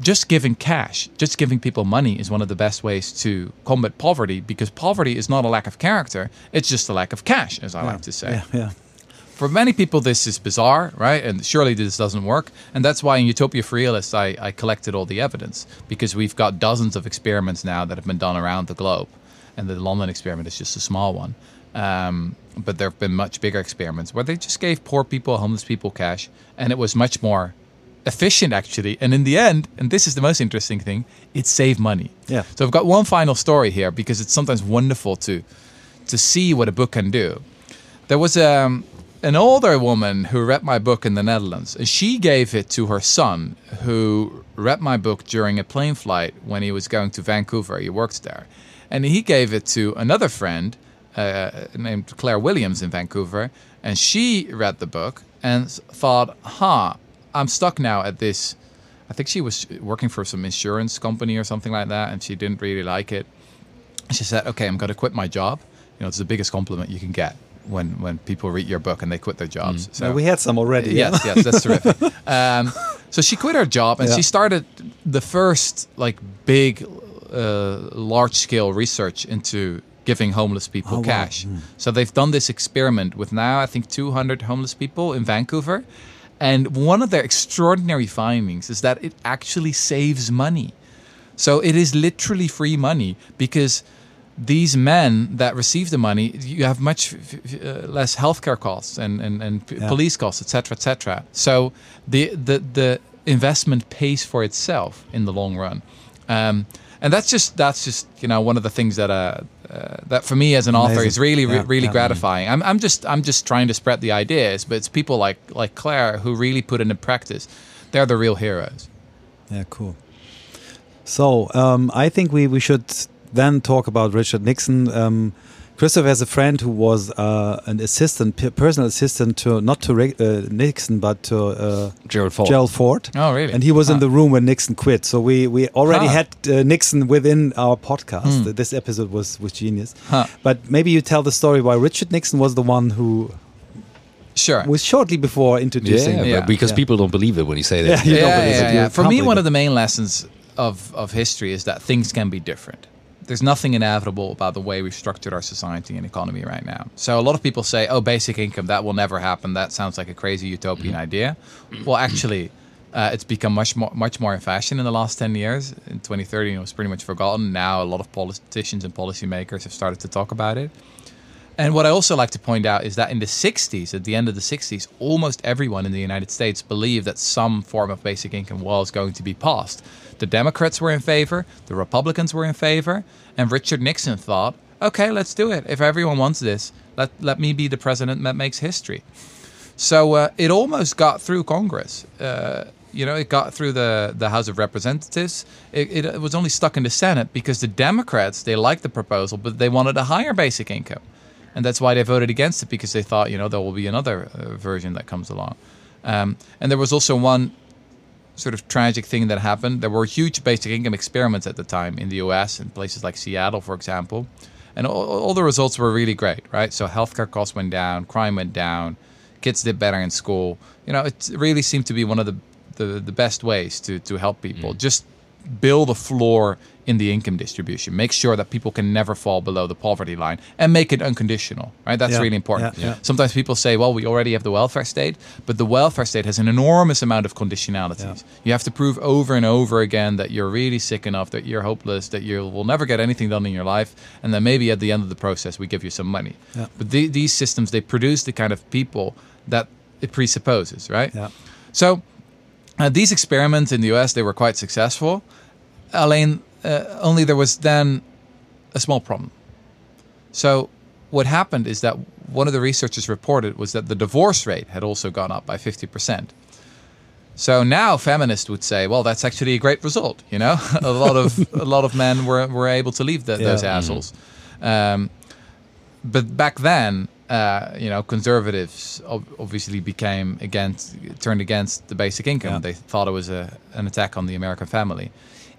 just giving cash, just giving people money is one of the best ways to combat poverty because poverty is not a lack of character, it's just a lack of cash, as I like to say. yeah yeah For many people, this is bizarre, right? And surely this doesn't work. And that's why in Utopia for Realists, I, I collected all the evidence because we've got dozens of experiments now that have been done around the globe. And the London experiment is just a small one. Um, but there have been much bigger experiments where they just gave poor people, homeless people cash, and it was much more efficient actually. And in the end, and this is the most interesting thing, it saved money. Yeah. So I've got one final story here because it's sometimes wonderful to to see what a book can do. There was um, an older woman who read my book in the Netherlands, and she gave it to her son, who read my book during a plane flight when he was going to Vancouver. He worked there, and he gave it to another friend uh, named Claire Williams in Vancouver, and she read the book and thought, "Huh, I'm stuck now at this." I think she was working for some insurance company or something like that, and she didn't really like it. She said, "Okay, I'm going to quit my job." You know, it's the biggest compliment you can get when when people read your book and they quit their jobs. So Yeah, we had some already yeah. yes, yes, that's terrific. Um, so she quit her job and Yeah. she started the first like big, uh, large scale research into giving homeless people Oh, wow. cash. So they've done this experiment with now I think 200 homeless people in Vancouver, and one of their extraordinary findings is that it actually saves money. So it is literally free money because these men that receive the money, you have much uh, less healthcare costs and, and, and p- Yeah. police costs, etc., etc. So the, the the investment pays for itself in the long run, um, and that's just that's just you know one of the things that uh, uh that for me as an author Amazing. is really re- really yeah. gratifying. I'm I'm just I'm just trying to spread the ideas, but it's people like like Claire who really put it in practice. They're the real heroes. Yeah, cool. So um, I think we, we should then talk about Richard Nixon. Um, Christoph has a friend who was uh, an assistant, personal assistant to not to uh, Nixon but to uh, Gerald Ford. Gerald Ford. Oh, really? And he was in the room when Nixon quit. So we, we already Huh. had uh, Nixon within our podcast. Hmm. This episode was was genius. Huh. But maybe you tell the story why Richard Nixon was the one who Sure. was shortly before introducing. Yeah, Yeah. because Yeah. people don't believe it when you say that. Yeah, you yeah, don't believe yeah, it. yeah. For me, one it. of the main lessons of, of history is that things can be different. There's nothing inevitable about the way we've structured our society and economy right now. So a lot of people say, "Oh, basic income that will never happen. That sounds like a crazy utopian idea." Well, actually, uh, it's become much more much more in fashion in the last ten years. In 2030, it was pretty much forgotten. Now, a lot of politicians and policymakers have started to talk about it. And what I also like to point out is that in the 60s, at the end of the 60s, almost everyone in the United States believed that some form of basic income was going to be passed. The Democrats were in favor, the Republicans were in favor, and Richard Nixon thought, okay, let's do it. If everyone wants this, let, let me be the president that makes history. So uh, it almost got through Congress. Uh, you know, it got through the, the House of Representatives. It, it was only stuck in the Senate because the Democrats, they liked the proposal, but they wanted a higher basic income. And that's why they voted against it because they thought, you know, there will be another uh, version that comes along. Um, and there was also one sort of tragic thing that happened. There were huge basic income experiments at the time in the US in places like Seattle, for example. And all, all the results were really great, right? So healthcare costs went down, crime went down, kids did better in school. You know, it really seemed to be one of the, the, the best ways to, to help people. Mm. Just build a floor in the income distribution. Make sure that people can never fall below the poverty line and make it unconditional, right? That's Yeah, really important. yeah, yeah. Sometimes people say, well, we already have the welfare state, but the welfare state has an enormous amount of conditionalities. You have to prove over and over again that you're really sick enough, that you're hopeless, that you will never get anything done in your life, and then maybe at the end of the process we give you some money. But the, these systems, they produce the kind of people that it presupposes, right? Yeah. So uh, these experiments in the US, they were quite successful. Alleen, uh, only there was then a small problem. So what happened is that one of the researchers reported was that the divorce rate had also gone up by 50%. So now feminists would say, well, that's actually a great result. You know, a lot of a lot of men were, were able to leave the, Yeah. those assholes. Um, but back then, uh, you know, conservatives ob- obviously became against turned against the basic income. Yeah. They thought it was a, an attack on the American family.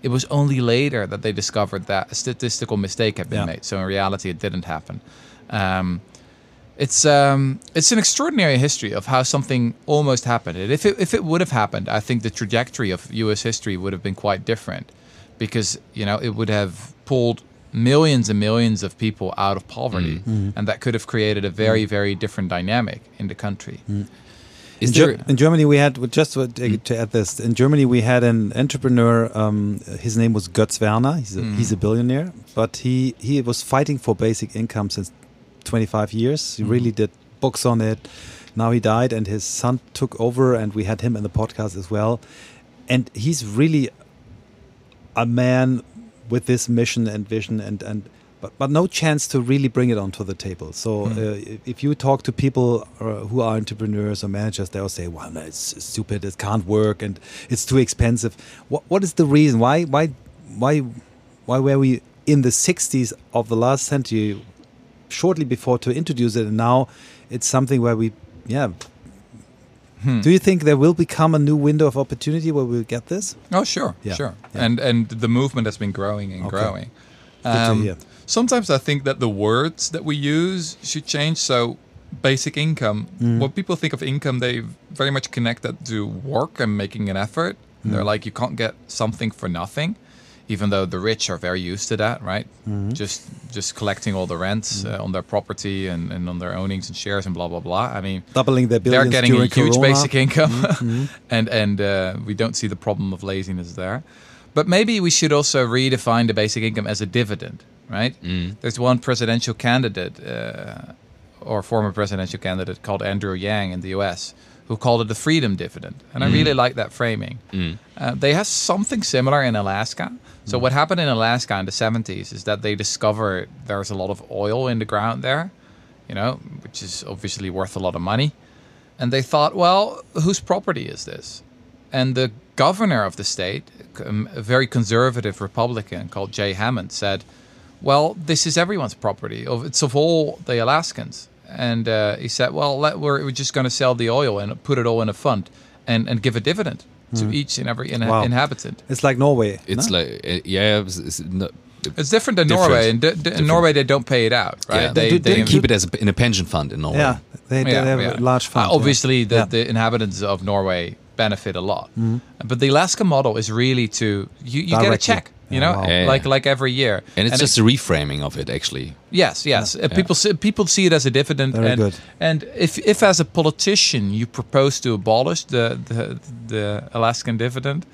It was only later that they discovered that a statistical mistake had been Yeah. made. So in reality, it didn't happen. Um, it's um, it's an extraordinary history of how something almost happened. And if it if it would have happened, I think the trajectory of U.S. history would have been quite different, because you know it would have pulled millions and millions of people out of poverty, mm. Mm. and that could have created a very mm. very different dynamic in the country. Is in, there? Ger- in Germany, we had just to, to add this. In Germany, we had an entrepreneur. Um, his name was Götz Werner. He's a, he's a billionaire, but he he was fighting for basic income since 25 years. He really did books on it. Now he died, and his son took over, and we had him in the podcast as well. And he's really a man with this mission and vision, and and but but no chance to really bring it onto the table. So uh, if you talk to people uh, who are entrepreneurs or managers, they'll say, "Well, no, it's stupid. It can't work, and it's too expensive." What what is the reason? Why why why why were we in the 60s of the last century, shortly before to introduce it, and now it's something where we yeah. Do you think there will become a new window of opportunity where we'll get this? Oh, sure, Yeah, sure. yeah. And and the movement has been growing and Okay. growing. Um. Sometimes I think that the words that we use should change. So, basic income. Mm. When people think of income, they very much connect that to work and making an effort. Mm. They're like, you can't get something for nothing. Even though the rich are very used to that, right? Just just collecting all the rents uh, on their property and, and on their ownings and shares and blah blah blah. I mean, Doubling their they're getting a huge Corona. basic income, and and uh, we don't see the problem of laziness there. But maybe we should also redefine the basic income as a dividend, right? There's one presidential candidate uh, or former presidential candidate called Andrew Yang in the U.S. who called it the freedom dividend, and I really like that framing. Uh, they have something similar in Alaska. So what happened in Alaska in the 70s is that they discovered there's a lot of oil in the ground there, you know, which is obviously worth a lot of money. And they thought, well, whose property is this? And the governor of the state, um, a very conservative Republican called Jay Hammond, said, well, this is everyone's property. It's of all the Alaskans. And uh, he said, well, let, we're, we're just going to sell the oil and put it all in a fund and, and give a dividend to each and every inha- Wow. inhabitant. It's like Norway. It's no? like uh, yeah, it's, it's not, It's different than Different. Norway. In, d- d- in Norway, they don't pay it out, right? yeah, They, do- they, they keep it as a, in a pension fund in Norway. yeah, they, they Yeah, have yeah. a large fund. Uh, yeah. obviously, the, Yeah. the inhabitants of Norway benefit a lot, Mm-hmm. but the Alaska model is really to you, you get a check, you Yeah, know, wow. Like like every year, and it's it- just a reframing of it actually. Yes, yes. Uh, People see, people see it as a dividend, Very and good. and if if as a politician you propose to abolish the the, the Alaskan dividend,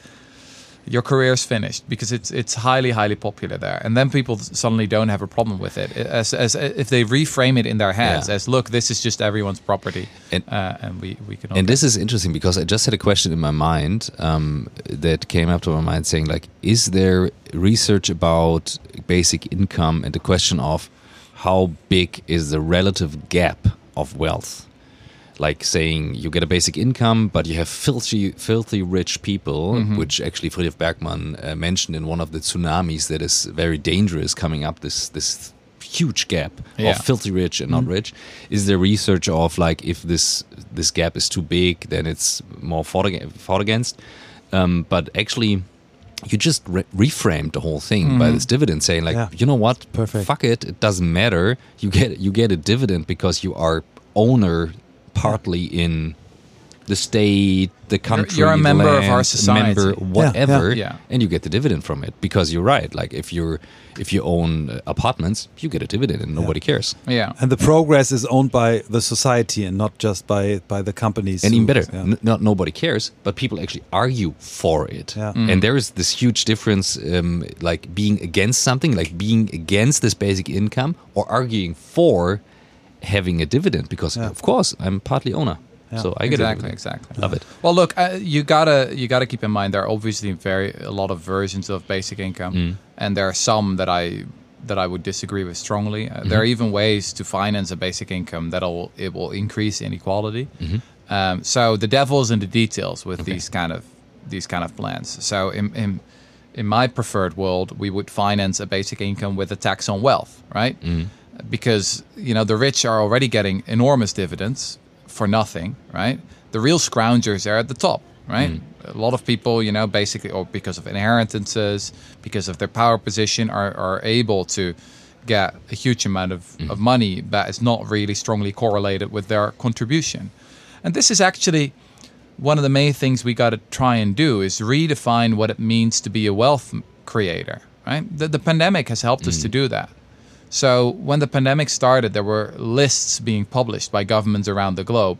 your career is finished because it's it's highly highly popular there, and then people suddenly don't have a problem with it as as if they reframe it in their heads Yeah. as look, this is just everyone's property, And- uh, and we we can. all And this is interesting because I just had a question in my mind um, that came up to my mind saying like, is there research about basic income and the question of how big is the relative gap of wealth? Like saying you get a basic income, but you have filthy, filthy rich people, Mm-hmm. which actually Friedrich Bergman uh, mentioned in one of the tsunamis that is very dangerous coming up. This this huge gap Yeah. of filthy rich and not rich. Is there research of like if this this gap is too big, then it's more fought, fought against? Um, but actually, you just re- reframed the whole thing by this dividend, saying like, Yeah. you know what, Perfect. fuck it, it doesn't matter. You get you get a dividend because you are owner partly in the state, the country. you're a the member of our society. member Yeah, whatever, yeah. and you get the dividend from it because you're right. Like if you're if you own uh, apartments, you get a dividend and nobody cares. yeah. and the progress is owned by the society and not just by by the companies. and who- even better, yeah. n- not nobody cares, but people actually argue for it. Yeah. And there is this huge difference, um, like being against something, like being against this basic income, or arguing for having a dividend, because Yeah. of course I'm partly owner, Yeah. so I get exactly, it. exactly. Love it. Well, look, uh, you gotta you gotta keep in mind there are obviously very a lot of versions of basic income, Mm. and there are some that I that I would disagree with strongly. Uh, Mm-hmm. There are even ways to finance a basic income that'll it will increase inequality. Mm-hmm. Um, so the devil's in the details with these kind of these kind of plans. So in, in in my preferred world, we would finance a basic income with a tax on wealth, right? Because you know the rich are already getting enormous dividends for nothing, right? The real scroungers are at the top, right? Mm. A lot of people, you know, basically, or because of inheritances, because of their power position, are, are able to get a huge amount of, mm. of money that is not really strongly correlated with their contribution. And this is actually one of the main things we got to try and do is redefine what it means to be a wealth creator, right? The, the pandemic has helped us to mm. do that. So when the pandemic started, there were lists being published by governments around the globe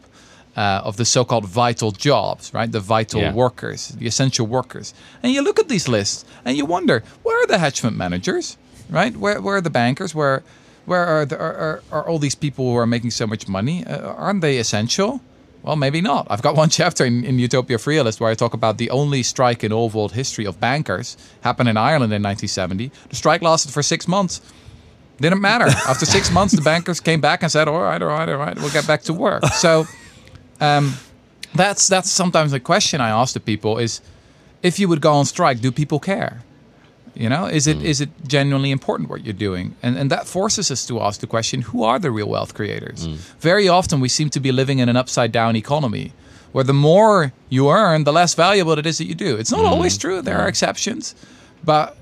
uh, of the so-called vital jobs, right? The vital Yeah. workers, the essential workers. And you look at these lists and you wonder, where are the hedge fund managers, right? Where, where are the bankers? Where, where are, the, are, are, are all these people who are making so much money? Uh, aren't they essential? Well, maybe not. I've got one chapter in, in Utopia Realist where I talk about the only strike in all world history of bankers happened in Ireland in 1970. The strike lasted for six months. Didn't matter. After six months, the bankers came back and said, "All right, all right, all right, we'll get back to work." So, um, that's that's sometimes a question I ask the people: is if you would go on strike, do people care? You know, is it mm. is it genuinely important what you're doing? And and that forces us to ask the question: Who are the real wealth creators? Mm. Very often, we seem to be living in an upside down economy, where the more you earn, the less valuable it is that you do. It's not mm. always true. There are exceptions, but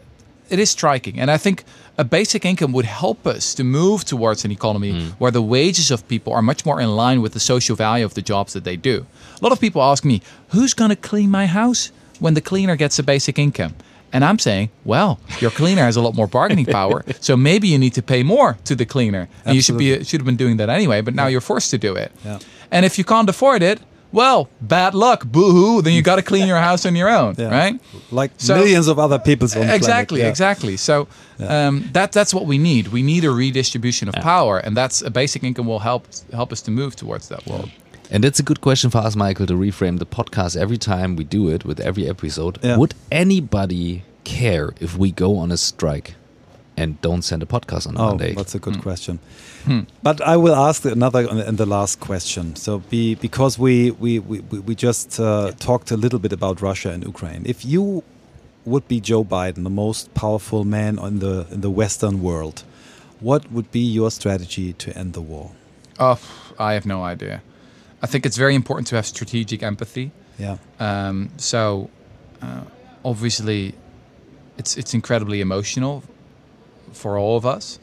it is striking. And I think a basic income would help us to move towards an economy mm. where the wages of people are much more in line with the social value of the jobs that they do. A lot of people ask me, who's going to clean my house when the cleaner gets a basic income? And I'm saying, well, your cleaner has a lot more bargaining power, so maybe you need to pay more to the cleaner, and you should be should have been doing that anyway. But now you're forced to do it. Yeah. And if you can't afford it, well, bad luck, boo-hoo. Then you got to clean your house on your own, Yeah. right? Like So- millions of other people's on exactly, Yeah. exactly. So um, that that's what we need. We need a redistribution of power, and that's a basic income will help help us to move towards that world. And it's a good question for us, Michael, to reframe the podcast every time we do it with every episode. Yeah. Would anybody care if we go on a strike and don't send a podcast on a Oh, Monday? that's a good Hmm. question. But I will ask another and the last question. So, be because we we we, we- we just uh, talked a little bit about Russia and Ukraine. If you would be Joe Biden, the most powerful man in the in the Western world, what would be your strategy to end the war? Oh, I have no idea. I think it's very important to have strategic empathy. Yeah, Um, so, uh, obviously, it's it's incredibly emotional for all of us.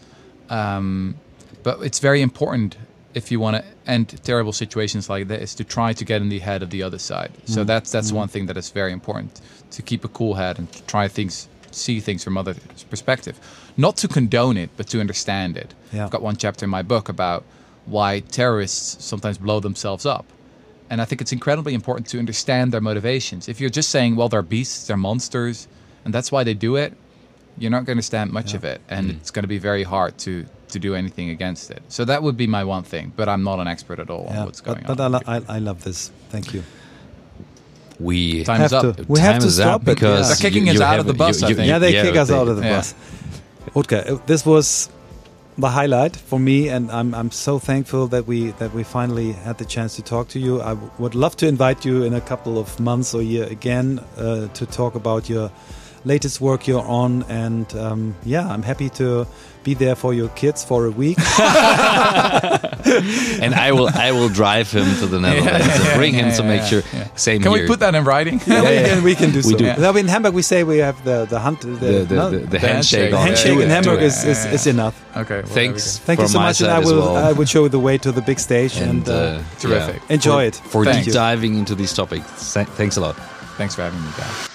Um, but it's very important if you want to end terrible situations like this to try to get in the head of the other side. So mm. that's that's mm. one thing that is very important to keep a cool head and to try things, see things from other perspective, not to condone it, but to understand it. Yeah. I've got one chapter in my book about why terrorists sometimes blow themselves up. And I think it's incredibly important to understand their motivations. If you're just saying, well, they're beasts, they're monsters, and that's why they do it, you're not going to stand much of it. And mm. it's going to be very hard to, to do anything against it. So that would be my one thing. But I'm not an expert at all yeah. on what's going but, on. But I, I, I love this. Thank you. we Time Have up. to- We have to stop it, because yeah. They're kicking you- us out of the it- bus, I think. Yeah, they yeah, kick us they- out of the yeah. bus. Rutger, this was the highlight for me, and I'm I'm so thankful that we that we finally had the chance to talk to you. I w- would love to invite you in a couple of months or year again uh, to talk about your latest work you're on, and um, yeah, I'm happy to be there for your kids for a week. and I will I will drive him to the Netherlands yeah, and bring him yeah, to make sure yeah. same Can here. we put that in writing? Yeah, we, can, we can do so. do. Now, in Hamburg, we say we have the the hunt the, the, the, no, the, the handshake, handshake. on handshake Do in it, Hamburg do it. is, is, is enough. Okay. well, Thanks. Thank you so much, and I will well. I will show you the way to the big stage and. and uh, Terrific. yeah, Enjoy for, it. for Thank deep you. diving into these topics. Thanks a lot. there we go. Thanks for having me, guys.